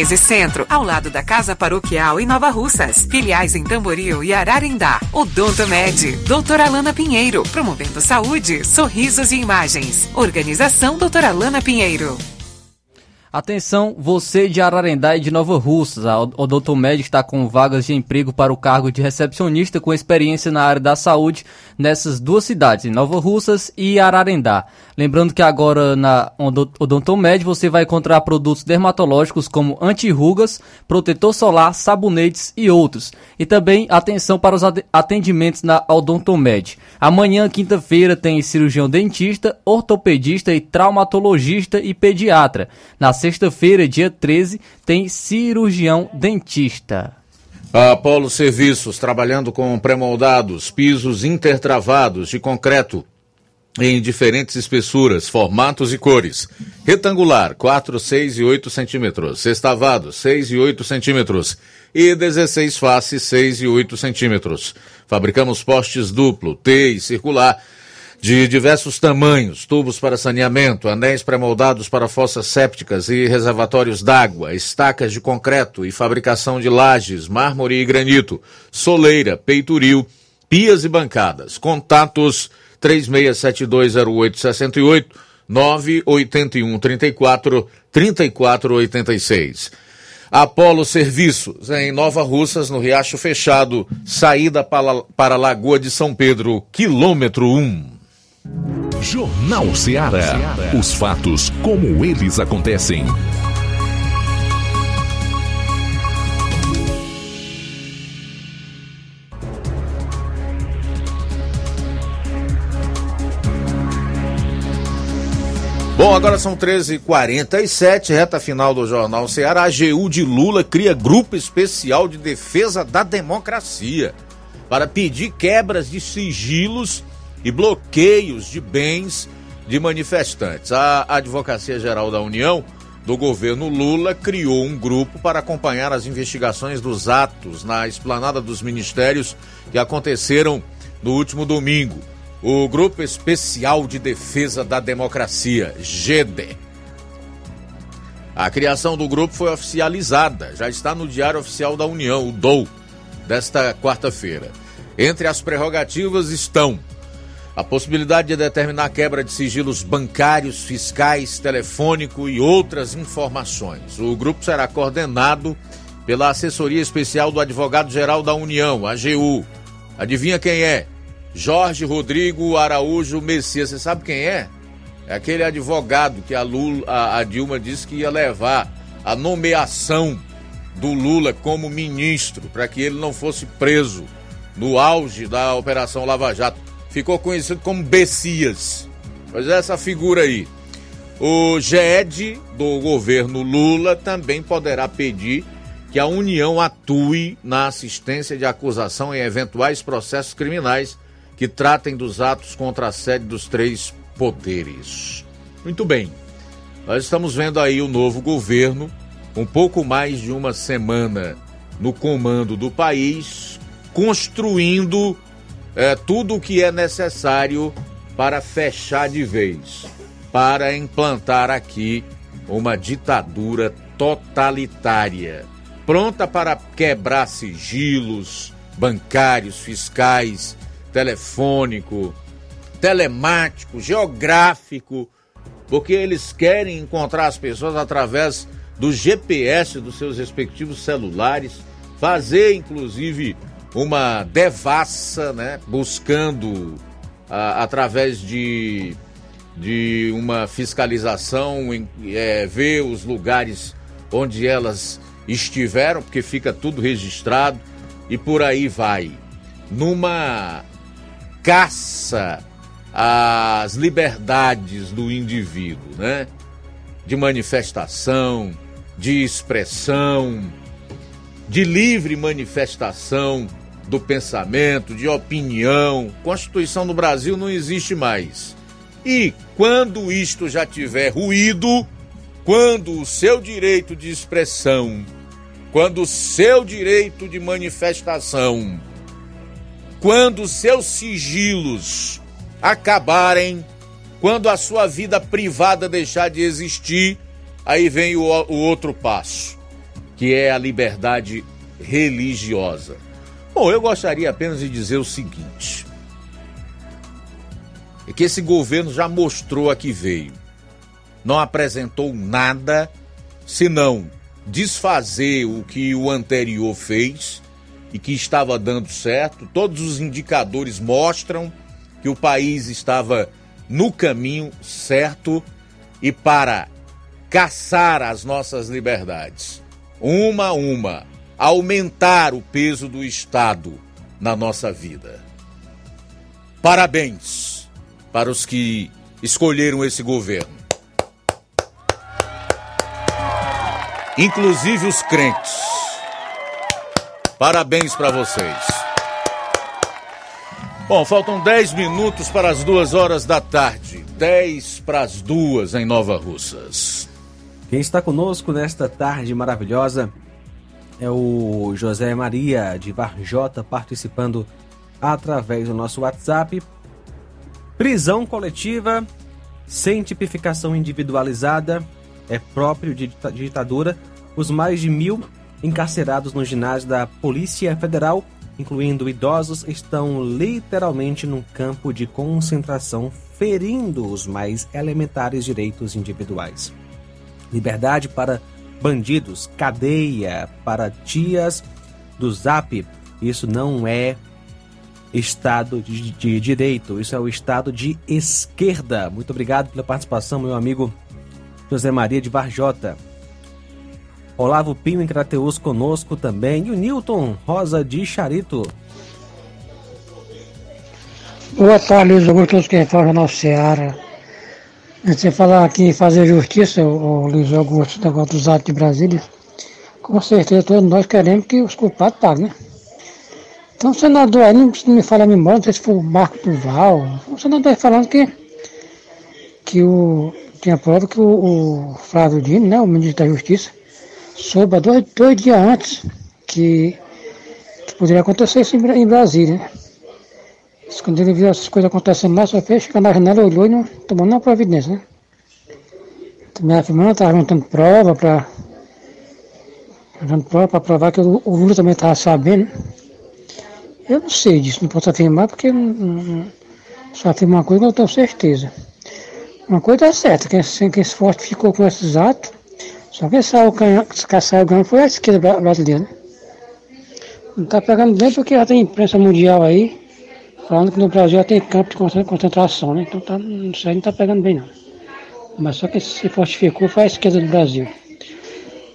1213 Centro, ao lado da Casa Paroquial em Nova Russas. Filiais em Tamboril e Ararindá. Odonto Med, doutora Alana Pinheiro, promovendo saúde, sorrisos e imagens. Organização doutora Alana Pinheiro. Atenção, você de Ararendá e de Nova Russas. A Odonto Med está com vagas de emprego para o cargo de recepcionista com experiência na área da saúde nessas duas cidades, Nova Russas e Ararendá. Lembrando que agora na Odontomed você vai encontrar produtos dermatológicos como anti-rugas, protetor solar, sabonetes e outros. E também atenção para os atendimentos na Odontomed. Amanhã, quinta-feira, tem cirurgião dentista, ortopedista e traumatologista e pediatra. Na sexta-feira, dia 13, tem cirurgião dentista. Apolo Serviços, trabalhando com pré-moldados, pisos intertravados de concreto em diferentes espessuras, formatos e cores. Retangular, 4, 6 e 8 centímetros. Sextavado, 6 e 8 centímetros. E 16 faces, 6 e 8 centímetros. Fabricamos postes duplo, T e circular, de diversos tamanhos, tubos para saneamento, anéis pré-moldados para fossas sépticas e reservatórios d'água, estacas de concreto e fabricação de lajes, mármore e granito, soleira, peitoril, pias e bancadas. Contatos 36720868 981 34 3486. Apolo Serviços, em Nova Russas, no Riacho Fechado, saída para, para a Lagoa de São Pedro, quilômetro 1. Jornal Ceará. Os fatos como eles acontecem. Bom, agora são 13h47, reta final do Jornal Ceará. A AGU de Lula cria grupo especial de defesa da democracia para pedir quebras de sigilos e bloqueios de bens de manifestantes. A Advocacia Geral da União do governo Lula criou um grupo para acompanhar as investigações dos atos na esplanada dos ministérios que aconteceram no último domingo. O Grupo Especial de Defesa da Democracia, GEDE. A criação do grupo foi oficializada, já está no Diário Oficial da União, o DOU, desta quarta-feira. Entre as prerrogativas estão a possibilidade de determinar quebra de sigilos bancários, fiscais, telefônico e outras informações. O grupo será coordenado pela Assessoria Especial do Advogado-Geral da União, AGU. Adivinha quem é? Jorge Rodrigo Araújo Messias. Você sabe quem é? É aquele advogado que a, Lula, a, a Dilma disse que ia levar a nomeação do Lula como ministro para que ele não fosse preso no auge da Operação Lava Jato. Ficou conhecido como Bessias. Pois é essa figura aí. O GED do governo Lula também poderá pedir que a União atue na assistência de acusação em eventuais processos criminais que tratem dos atos contra a sede dos três poderes. Muito bem. Nós estamos vendo aí o novo governo, um pouco mais de uma semana no comando do país, construindo é, tudo o que é necessário para fechar de vez, para implantar aqui uma ditadura totalitária, pronta para quebrar sigilos bancários, fiscais, telefônico, telemático, geográfico, porque eles querem encontrar as pessoas através do GPS dos seus respectivos celulares, fazer inclusive uma devassa, né, buscando a, através de, de uma fiscalização, em, é, ver os lugares onde elas estiveram, porque fica tudo registrado e por aí vai. Numa caça às liberdades do indivíduo, né? De manifestação, de expressão, de livre manifestação do pensamento, de opinião. Constituição do Brasil não existe mais. E quando isto já tiver ruído, quando o seu direito de expressão, quando o seu direito de manifestação quando seus sigilos acabarem, quando a sua vida privada deixar de existir, aí vem o, o outro passo, que é a liberdade religiosa. Bom, eu gostaria apenas de dizer o seguinte: é que esse governo já mostrou a que veio. Não apresentou nada senão desfazer o que o anterior fez e que estava dando certo. Todos os indicadores mostram que o país estava no caminho certo e para caçar as nossas liberdades, uma a uma, aumentar o peso do Estado na nossa vida. Parabéns para os que escolheram esse governo. Inclusive os crentes. Parabéns para vocês. Bom, faltam 10 minutos para as duas horas da tarde. 10 para as duas em Nova Russas. Quem está conosco nesta tarde maravilhosa é o José Maria de Varjota participando através do nosso WhatsApp. Prisão coletiva sem tipificação individualizada é próprio de ditadura. Os mais de mil encarcerados no ginásio da Polícia Federal, incluindo idosos, estão literalmente num campo de concentração, ferindo os mais elementares direitos individuais. Liberdade para bandidos, cadeia para tias do Zap. Isso não é Estado de, de, Direito, isso é o Estado de Esquerda. Muito obrigado pela participação, meu amigo José Maria de Varjota. Olavo Pinho em Crateus conosco também. E o Newton Rosa de Charito. Boa tarde, Luiz Augusto, quem fala na Seara. Você falar aqui em fazer justiça, o, Luiz Augusto, negócio dos atos de Brasília, com certeza todos nós queremos que os culpados paguem, né? Então o senador aí, não me falar a memória, não sei se foi o Marco Duval, o senador aí falando que, que o, tinha prova que o, o Flávio Dino, né, o ministro da Justiça, soube há dois, dois dias antes que, que poderia acontecer isso em, em Brasília, né? Quando ele viu essas coisas acontecendo lá, só fez ficar na janela, olhou e não tomou nenhuma providência, né? Também afirmando, estava juntando prova para. Prova para provar que o, Lula também estava sabendo. Eu não sei disso, não posso afirmar porque só afirmo uma coisa que eu tenho certeza. Uma coisa é certa, quem, quem se fortificou com esses atos, só quem saiu ganhando, ganhando foi a esquerda bra- brasileira. né? Não está pegando bem porque já tem imprensa mundial aí, falando que no Brasil já tem campo de concentra- concentração, né? Então tá, isso aí não está pegando bem não. Mas só quem se fortificou foi a esquerda do Brasil.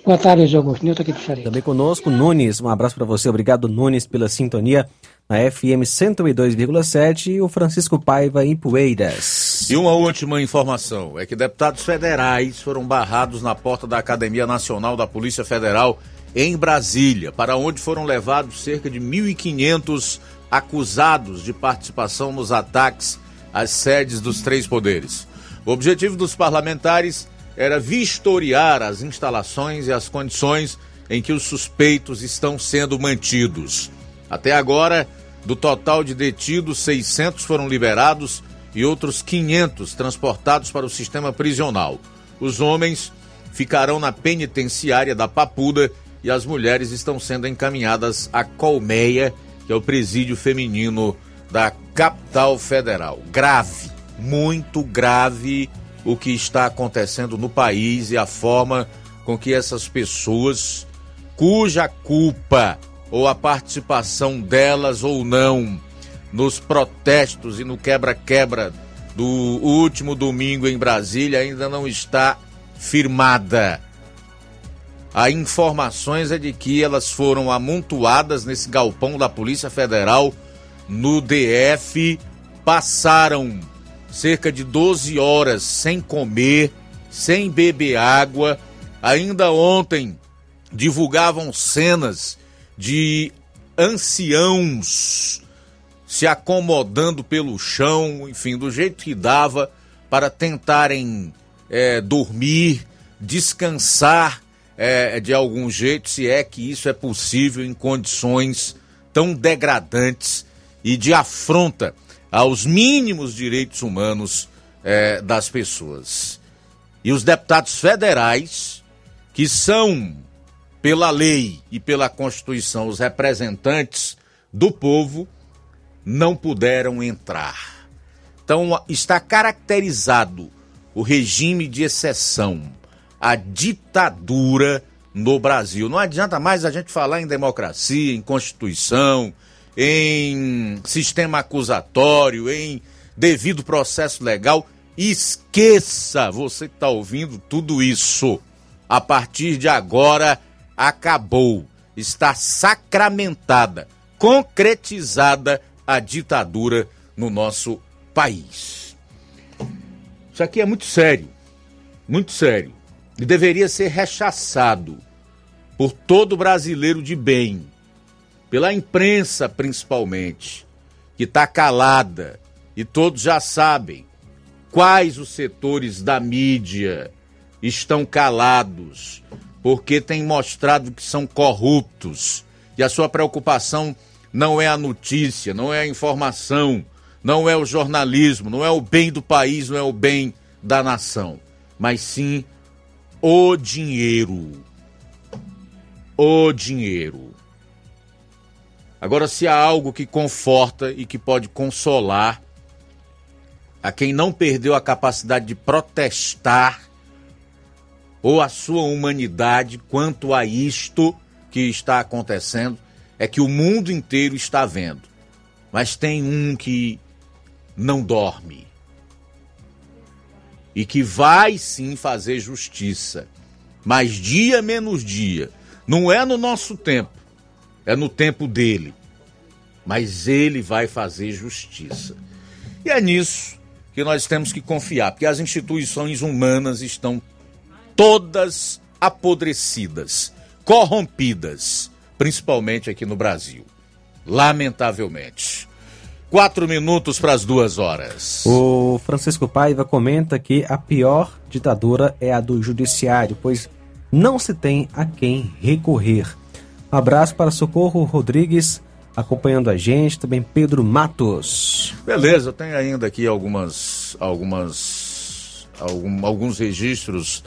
Boa tarde, Augusto. Nilton aqui do. Também conosco, Nunes. Um abraço para você. Obrigado, Nunes, pela sintonia na FM 102,7 e o Francisco Paiva em Poeiras. E uma última informação é que deputados federais foram barrados na porta da Academia Nacional da Polícia Federal em Brasília, para onde foram levados cerca de 1.500 acusados de participação nos ataques às sedes dos três poderes. O objetivo dos parlamentares era vistoriar as instalações e as condições em que os suspeitos estão sendo mantidos. Até agora, do total de detidos, 600 foram liberados e outros 500 transportados para o sistema prisional. Os homens ficarão na penitenciária da Papuda e as mulheres estão sendo encaminhadas à Colmeia, que é o presídio feminino da capital federal. Grave, muito grave o que está acontecendo no país e a forma com que essas pessoas, cuja culpa ou a participação delas ou não nos protestos e no quebra-quebra do último domingo em Brasília ainda não está firmada. Há informações é de que elas foram amontoadas nesse galpão da Polícia Federal no DF, passaram cerca de 12 horas sem comer, sem beber água. Ainda ontem divulgavam cenas de anciãos se acomodando pelo chão, enfim, do jeito que dava, para tentarem é, dormir, descansar é, de algum jeito, se é que isso é possível em condições tão degradantes e de afronta aos mínimos direitos humanos é, das pessoas. E os deputados federais, que são, pela lei e pela Constituição, os representantes do povo, não puderam entrar. Então, está caracterizado o regime de exceção, a ditadura no Brasil. Não adianta mais a gente falar em democracia, em Constituição, em sistema acusatório, em devido processo legal. Esqueça, você que está ouvindo tudo isso. A partir de agora, acabou. Está sacramentada, concretizada a ditadura no nosso país. Isso aqui é muito sério, muito sério. E deveria ser rechaçado por todo brasileiro de bem, pela imprensa principalmente, que está calada e todos já sabem quais os setores da mídia estão calados, porque têm mostrado que são corruptos e a sua preocupação não é a notícia, não é a informação, não é o jornalismo, não é o bem do país, não é o bem da nação, mas sim o dinheiro. O dinheiro. Agora, se há algo que conforta e que pode consolar a quem não perdeu a capacidade de protestar ou a sua humanidade quanto a isto que está acontecendo, é que o mundo inteiro está vendo. Mas tem um que não dorme e que vai sim fazer justiça, mas dia menos dia. Não é no nosso tempo, é no tempo dele. Mas ele vai fazer justiça. E é nisso que nós temos que confiar, porque as instituições humanas estão todas apodrecidas, corrompidas, principalmente aqui no Brasil. Lamentavelmente. Quatro minutos para as duas horas. O Francisco Paiva comenta que a pior ditadura é a do judiciário, pois não se tem a quem recorrer. Um abraço para Socorro Rodrigues, acompanhando a gente, também Pedro Matos. Beleza, tenho ainda aqui algumas, algumas, algum, alguns registros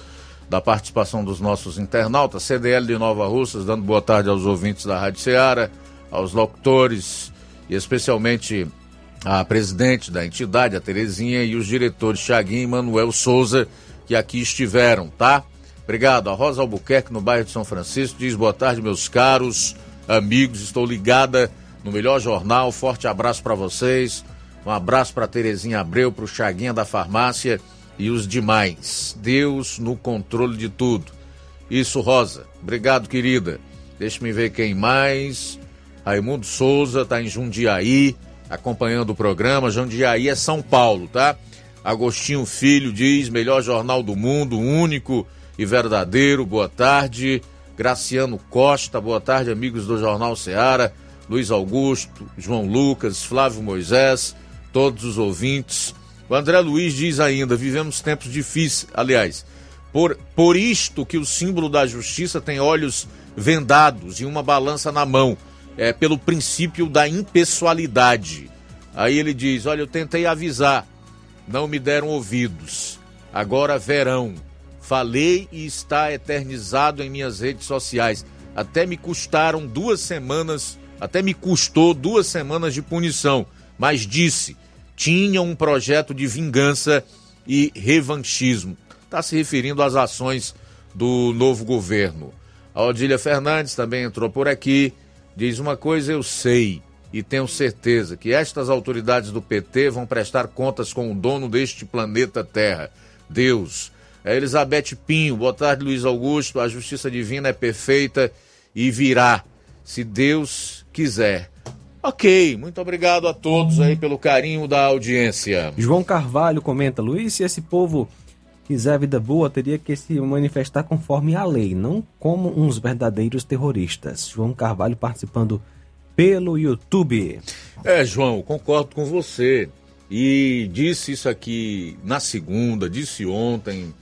da participação dos nossos internautas. CDL de Nova Russas, dando boa tarde aos ouvintes da Rádio Ceará, aos locutores e especialmente a presidente da entidade, a Terezinha, e os diretores Chaguinho e Manuel Souza, que aqui estiveram, tá? Obrigado. A Rosa Albuquerque, no bairro de São Francisco, diz boa tarde, meus caros amigos. Estou ligada no melhor jornal. Forte abraço para vocês. Um abraço para Terezinha Abreu, para o Chaguinha da farmácia e os demais. Deus no controle de tudo. Isso, Rosa. Obrigado, querida. Deixa-me ver quem mais. Raimundo Souza está em Jundiaí, acompanhando o programa. Jundiaí é São Paulo, tá? Agostinho Filho diz: melhor jornal do mundo, único e verdadeiro. Boa tarde. Graciano Costa, boa tarde, amigos do Jornal Seara. Luiz Augusto, João Lucas, Flávio Moisés, todos os ouvintes. O André Luiz diz ainda: vivemos tempos difíceis. Aliás, por, por isto que o símbolo da justiça tem olhos vendados e uma balança na mão é, pelo princípio da impessoalidade. Aí ele diz: Olha, eu tentei avisar, não me deram ouvidos. Agora verão. Falei e está eternizado em minhas redes sociais. Até me custaram duas semanas, até me custou duas semanas de punição. Mas disse: tinha um projeto de vingança e revanchismo. Está se referindo às ações do novo governo. A Odília Fernandes também entrou por aqui. Diz uma coisa eu sei e tenho certeza que estas autoridades do PT vão prestar contas com o dono deste planeta Terra, Deus. A Elizabeth Pinho, boa tarde Luiz Augusto, a justiça divina é perfeita e virá, se Deus quiser. Ok, muito obrigado a todos aí pelo carinho da audiência. João Carvalho comenta, Luiz, se esse povo quiser vida boa, teria que se manifestar conforme a lei, não como uns verdadeiros terroristas. João Carvalho participando pelo YouTube. É, João, concordo com você. E disse isso aqui na segunda, disse ontem.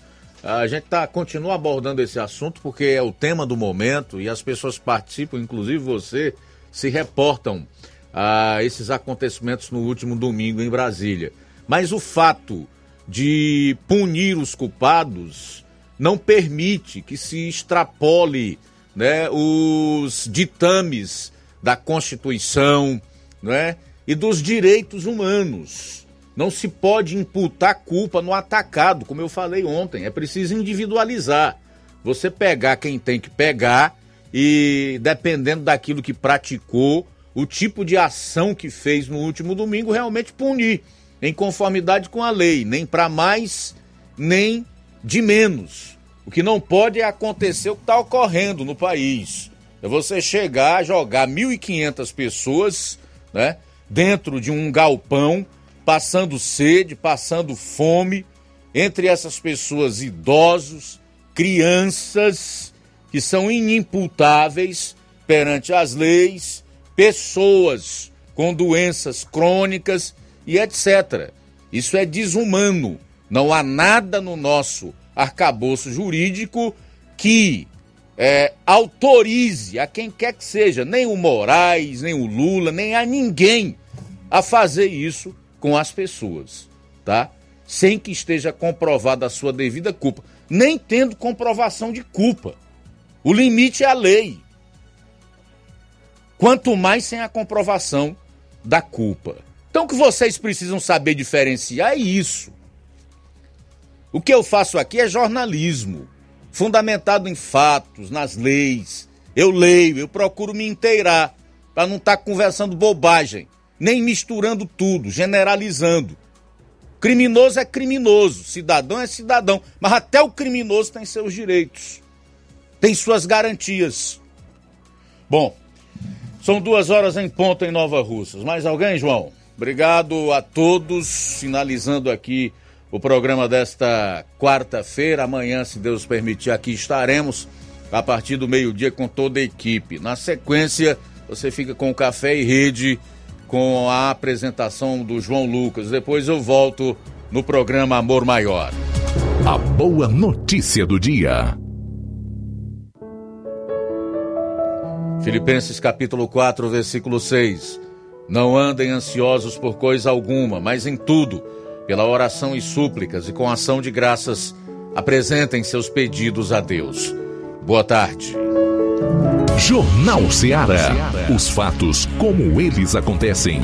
A gente tá, continua abordando esse assunto porque é o tema do momento e as pessoas participam, inclusive você, se reportam a esses acontecimentos no último domingo em Brasília. Mas o fato de punir os culpados não permite que se extrapole né, os ditames da Constituição né, e dos direitos humanos. Não se pode imputar culpa no atacado, como eu falei ontem. É preciso individualizar. Você pegar quem tem que pegar e, dependendo daquilo que praticou, o tipo de ação que fez no último domingo, realmente punir em conformidade com a lei, nem para mais, nem de menos. O que não pode é acontecer o que está ocorrendo no país. É você chegar, jogar 1.500 pessoas né, dentro de um galpão, passando sede, passando fome, entre essas pessoas idosos, crianças que são inimputáveis perante as leis, pessoas com doenças crônicas e etc. Isso é desumano. Não há nada no nosso arcabouço jurídico que é, autorize a quem quer que seja, nem o Moraes, nem o Lula, nem a ninguém, a fazer isso com as pessoas, tá? Sem que esteja comprovada a sua devida culpa, nem tendo comprovação de culpa. O limite é a lei. Quanto mais sem a comprovação da culpa. Então o que vocês precisam saber diferenciar é isso. O que eu faço aqui é jornalismo, fundamentado em fatos, nas leis. Eu leio, eu procuro me inteirar, para não estar tá conversando bobagem, nem misturando tudo, generalizando. Criminoso é criminoso, cidadão é cidadão, mas até o criminoso tem seus direitos, tem suas garantias. Bom, são duas horas em ponto em Nova Russas. Mais alguém, João? Obrigado a todos. Finalizando aqui o programa desta quarta-feira. Amanhã, se Deus permitir, aqui estaremos a partir do meio-dia com toda a equipe. Na sequência, você fica com o Café e Rede com a apresentação do João Lucas. Depois eu volto no programa Amor Maior. A boa notícia do dia. Filipenses capítulo 4, versículo 6. Não andem ansiosos por coisa alguma, mas em tudo, pela oração e súplicas e com ação de graças, apresentem seus pedidos a Deus. Boa tarde. Jornal Ceará. Os fatos como eles acontecem.